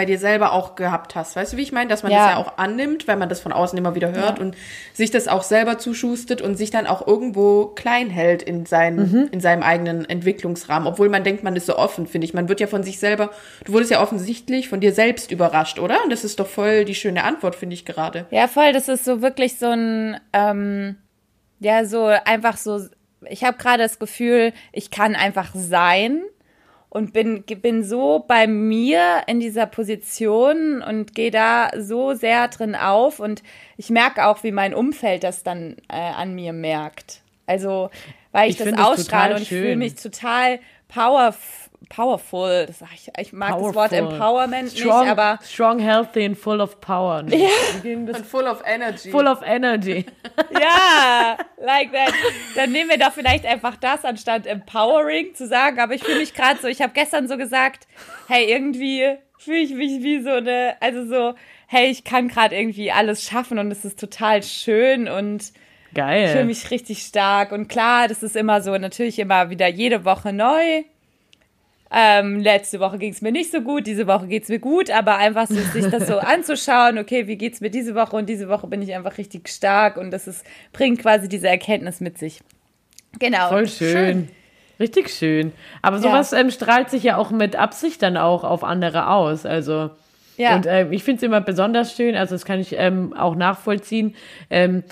bei dir selber auch gehabt hast. Weißt du, wie ich meine? Dass man ja. das ja auch annimmt, weil man das von außen immer wieder hört ja. und sich das auch selber zuschustet und sich dann auch irgendwo klein hält in, sein, mhm. in seinem eigenen Entwicklungsrahmen. Obwohl man denkt, man ist so offen, finde ich. Man wird ja von sich selber, du wurdest ja offensichtlich von dir selbst überrascht, oder? Und das ist doch voll die schöne Antwort, finde ich gerade. Ja, voll. Das ist so wirklich so ein, ähm, ja, so einfach so, ich habe gerade das Gefühl, ich kann einfach sein und bin, bin so bei mir in dieser Position und gehe da so sehr drin auf und ich merke auch, wie mein Umfeld das dann äh, an mir merkt. Also, weil ich, ich das ausstrahle und ich fühle mich total powerful powerful. Das sag ich, ich mag powerful. das Wort Empowerment strong, nicht, aber strong, healthy and full of power. Ja. Und full of energy. Full of energy. ja, like that. Dann nehmen wir da vielleicht einfach das anstatt empowering zu sagen. Aber ich fühle mich gerade so. Ich habe gestern so gesagt, hey, irgendwie fühle ich mich wie so eine, also so, hey, ich kann gerade irgendwie alles schaffen und es ist total schön und Geil. Ich fühle mich richtig stark. Und klar, das ist immer so, natürlich immer wieder jede Woche neu. Ähm, letzte Woche ging es mir nicht so gut, diese Woche geht es mir gut, aber einfach so, sich das so anzuschauen, okay, wie geht es mir diese Woche und diese Woche bin ich einfach richtig stark und das ist, bringt quasi diese Erkenntnis mit sich. Genau. Voll schön. schön. Richtig schön. Aber sowas ähm, strahlt sich ja auch mit Absicht dann auch auf andere aus. Also. Ja. Und ähm, ich finde es immer besonders schön, also das kann ich ähm, auch nachvollziehen, ähm,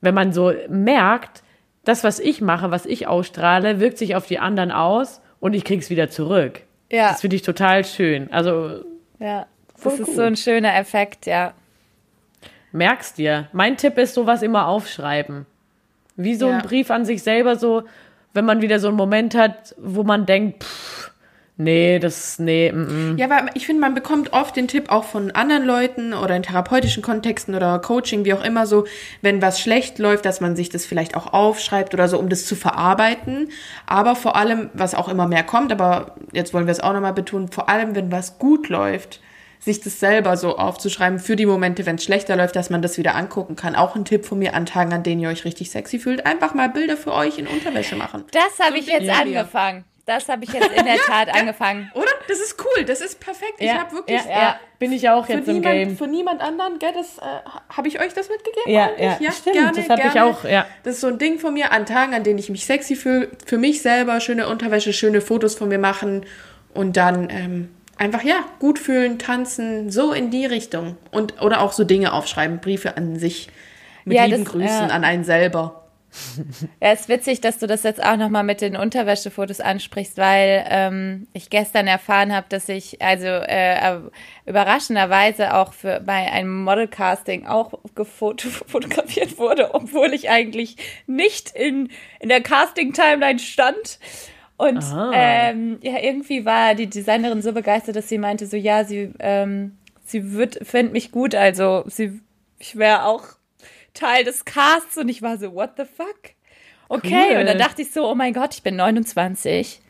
wenn man so merkt, das, was ich mache, was ich ausstrahle, wirkt sich auf die anderen aus und ich krieg's wieder zurück. Ja. Das finde ich total schön. Also Ja, das ist gut. so ein schöner Effekt, ja. merkst dir. Mein Tipp ist sowas immer aufschreiben. Wie so Ja. ein Brief an sich selber, so, wenn man wieder so einen Moment hat, wo man denkt, pff, nee, das, nee, mm, mm. Ja, aber ich finde, man bekommt oft den Tipp auch von anderen Leuten oder in therapeutischen Kontexten oder Coaching, wie auch immer so, wenn was schlecht läuft, dass man sich das vielleicht auch aufschreibt oder so, um das zu verarbeiten. Aber vor allem, was auch immer mehr kommt, aber jetzt wollen wir es auch nochmal betonen, vor allem, wenn was gut läuft, sich das selber so aufzuschreiben für die Momente, wenn es schlechter läuft, dass man das wieder angucken kann. Auch ein Tipp von mir an Tagen, an denen ihr euch richtig sexy fühlt. Einfach mal Bilder für euch in Unterwäsche machen. Das habe ich jetzt angefangen. Das habe ich jetzt in der Tat angefangen. Oder? Das ist cool, das ist perfekt. ich Ja, habe wirklich ja, ja, bin ich auch jetzt im niemand, Game. für niemand anderen, gell, das äh, habe ich euch das mitgegeben? Ja, eigentlich? ja, stimmt, das hab ich auch, ja. Das ist so ein Ding von mir an Tagen, an denen ich mich sexy fühle, für mich selber schöne Unterwäsche, schöne Fotos von mir machen und dann ähm, einfach, ja, gut fühlen, tanzen, so in die Richtung. Und, oder auch so Dinge aufschreiben, Briefe an sich mit Ja, lieben das- Grüßen ja. an einen selber. Ja, ist witzig, dass du das jetzt auch nochmal mit den Unterwäschefotos ansprichst, weil ähm, ich gestern erfahren habe, dass ich also äh, äh, überraschenderweise auch für bei einem Modelcasting auch fotografiert wurde, obwohl ich eigentlich nicht in, in der Casting-Timeline stand. Und Ah. ähm, ja, irgendwie war die Designerin so begeistert, dass sie meinte, so ja, sie, ähm, sie wird, fände mich gut, also sie, ich wäre auch Teil des Casts und ich war so, what the fuck? Okay, Cool. und dann dachte ich so, oh mein Gott, ich bin 29.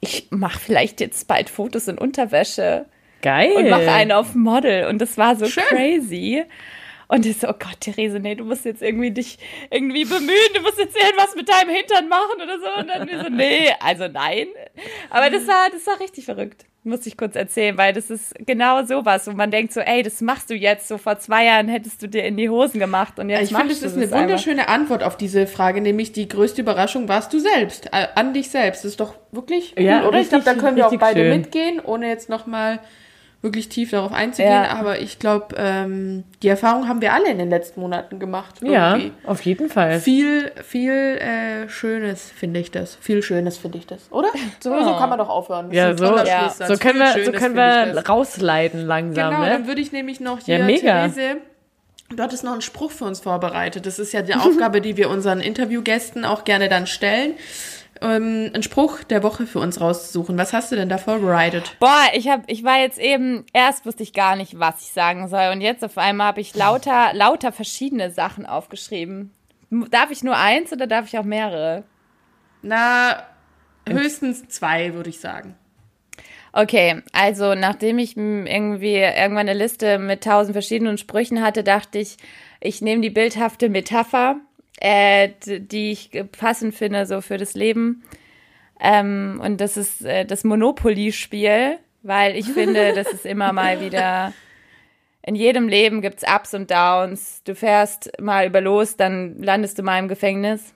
Ich mache vielleicht jetzt bald Fotos in Unterwäsche Geil. und mache einen auf Model. Und das war so Schön. crazy. Und ich so, oh Gott, Therese, nee, du musst jetzt irgendwie dich irgendwie bemühen, du musst jetzt irgendwas mit deinem Hintern machen oder so. Und dann wir so, nee, also nein. Aber das war, das war richtig verrückt. Muss ich kurz erzählen, weil das ist genau sowas, wo man denkt so, ey, das machst du jetzt. So vor zwei Jahren hättest du dir in die Hosen gemacht und jetzt Ich finde, machst es du ist eine wunderschöne Antwort auf diese Frage, nämlich die größte Überraschung warst du selbst, äh, an dich selbst. Das ist doch wirklich cool, Ja, oder? Ich glaube, da richtig- können wir auch richtig beide schön. mitgehen, ohne jetzt nochmal wirklich tief darauf einzugehen. Ja. Aber ich glaube, ähm, die Erfahrung haben wir alle in den letzten Monaten gemacht. ja, irgendwie. auf jeden Fall. Viel, viel äh, Schönes finde ich das. Viel Schönes finde ich das, oder? So, so kann man doch aufhören. Das Ja, so, Ja. So können wir, so können wir rausleiten langsam, Genau, dann ne? würde ich nämlich noch hier, Ja, mega. Therese, du hattest noch einen Spruch für uns vorbereitet. Das ist ja die Aufgabe, die wir unseren Interviewgästen auch gerne dann stellen. Ähm, einen Spruch der Woche für uns rauszusuchen. Was hast du denn da vorbereitet? Boah, ich hab, ich war jetzt eben, erst wusste ich gar nicht, was ich sagen soll. Und jetzt auf einmal habe ich lauter, lauter verschiedene Sachen aufgeschrieben. Darf ich nur eins oder darf ich auch mehrere? Na, höchstens zwei, würde ich sagen. Okay, also nachdem ich irgendwie irgendwann eine Liste mit tausend verschiedenen Sprüchen hatte, dachte ich, ich nehme die bildhafte Metapher, äh, die ich passend finde so für das Leben. Ähm, und das ist äh, das Monopoly-Spiel, weil ich finde, das ist immer mal wieder. In jedem Leben gibt's Ups und Downs. Du fährst mal über los, dann landest du mal im Gefängnis.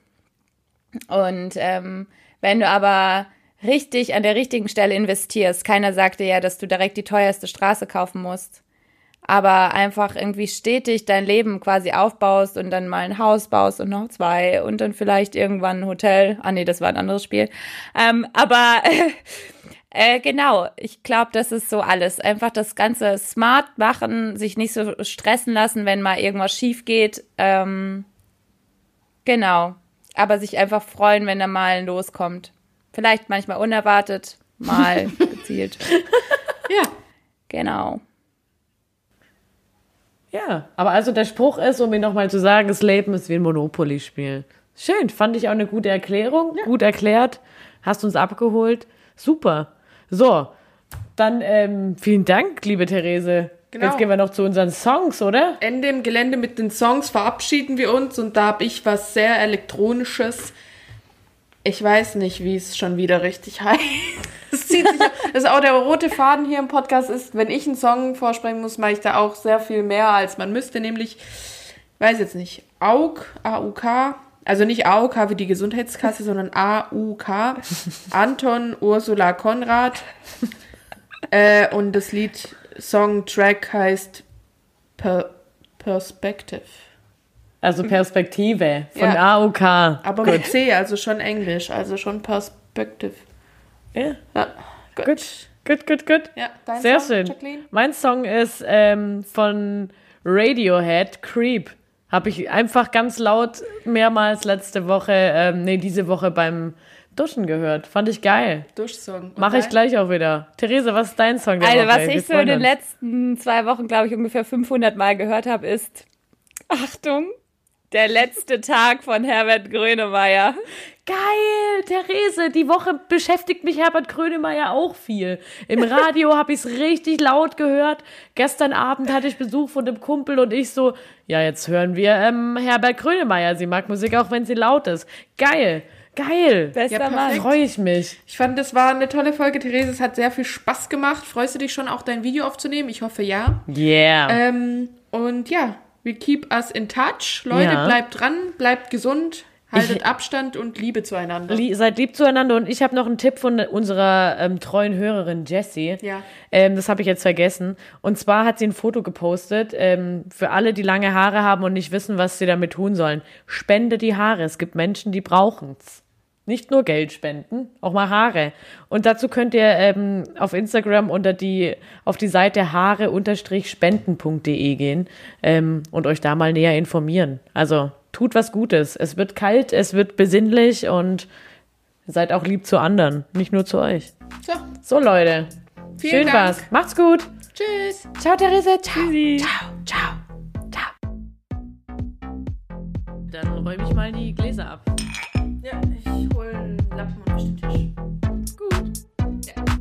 Und ähm, wenn du aber richtig an der richtigen Stelle investierst, keiner sagte ja, dass du direkt die teuerste Straße kaufen musst, aber einfach irgendwie stetig dein Leben quasi aufbaust und dann mal ein Haus baust und noch zwei und dann vielleicht irgendwann ein Hotel. Ah nee, das war ein anderes Spiel. Ähm, aber äh, genau, ich glaube, das ist so alles. Einfach das Ganze smart machen, sich nicht so stressen lassen, wenn mal irgendwas schief geht. Ähm, genau. Aber sich einfach freuen, wenn da mal ein loskommt. Vielleicht manchmal unerwartet, mal gezielt. Ja. Genau. Ja, aber also der Spruch ist, um ihn nochmal zu sagen, das Leben ist wie ein Monopoly-Spiel. Schön, fand ich auch eine gute Erklärung, gut erklärt, hast uns abgeholt, super. So, dann ähm, vielen Dank, liebe Therese. Genau. Jetzt gehen wir noch zu unseren Songs, oder? Ende im Gelände mit den Songs verabschieden wir uns und da habe ich was sehr elektronisches. Ich weiß nicht, wie es schon wieder richtig heißt. Es zieht sich, das ist auch der rote Faden hier im Podcast ist, wenn ich einen Song vorsprechen muss, mache ich da auch sehr viel mehr, als man müsste, nämlich, weiß jetzt nicht, AUK, AUK, Also nicht AOK wie die Gesundheitskasse, sondern AUK. Anton Ursula Konrad. Äh, und das Lied Songtrack heißt per Perspective. Also Perspektive von Ja. AOK. Aber mit C, also schon Englisch, also schon Perspective. Ja, Ja, gut, gut, gut, gut. Ja, dein Sehr Song, schön. Jacqueline? Mein Song ist ähm, von Radiohead, Creep. Habe ich einfach ganz laut mehrmals letzte Woche, ähm, nee, diese Woche beim Duschen gehört. Fand ich geil. Duschsong. Mache ich gleich auch wieder. Therese, was ist dein Song Also, Woche? was Wir ich so in den letzten zwei Wochen, glaube ich, ungefähr 500 Mal gehört habe, ist, Achtung, der letzte Tag von Herbert Grönemeyer. Geil, Therese, die Woche beschäftigt mich Herbert Grönemeyer auch viel. Im Radio habe ich es richtig laut gehört. Gestern Abend hatte ich Besuch von dem Kumpel und ich so, ja, jetzt hören wir ähm, Herbert Grönemeyer. Sie mag Musik auch, wenn sie laut ist. Geil, geil. Bester Ja, Mann. Freue ich mich. Ich fand, das war eine tolle Folge, Therese. Es hat sehr viel Spaß gemacht. Freust du dich schon, auch dein Video aufzunehmen? Ich hoffe, ja. Yeah. Ähm, und ja, we keep us in touch. Leute, Ja. bleibt dran, bleibt gesund, haltet Ich- Abstand und Liebe zueinander. Lie seid lieb zueinander und ich habe noch einen Tipp von unserer ähm, treuen Hörerin Jessie. Ja. Ähm, das habe ich jetzt vergessen. Und zwar hat sie ein Foto gepostet ähm, für alle, die lange Haare haben und nicht wissen, was sie damit tun sollen. Spende die Haare. Es gibt Menschen, die brauchen's. Nicht nur Geld spenden, auch mal Haare. Und dazu könnt ihr ähm, auf Instagram unter die, auf die Seite haare-spenden.de gehen ähm, und euch da mal näher informieren. Also tut was Gutes. Es wird kalt, es wird besinnlich und seid auch lieb zu anderen, nicht nur zu euch. So, So Leute, vielen schön Dank. war's. Macht's gut. Tschüss. Ciao Therese. Ciao. Ciao. Ciao. Ciao. Dann räume ich mal die Gläser ab. Ja, ich hole einen Lappen und den Tisch. Gut. Ja.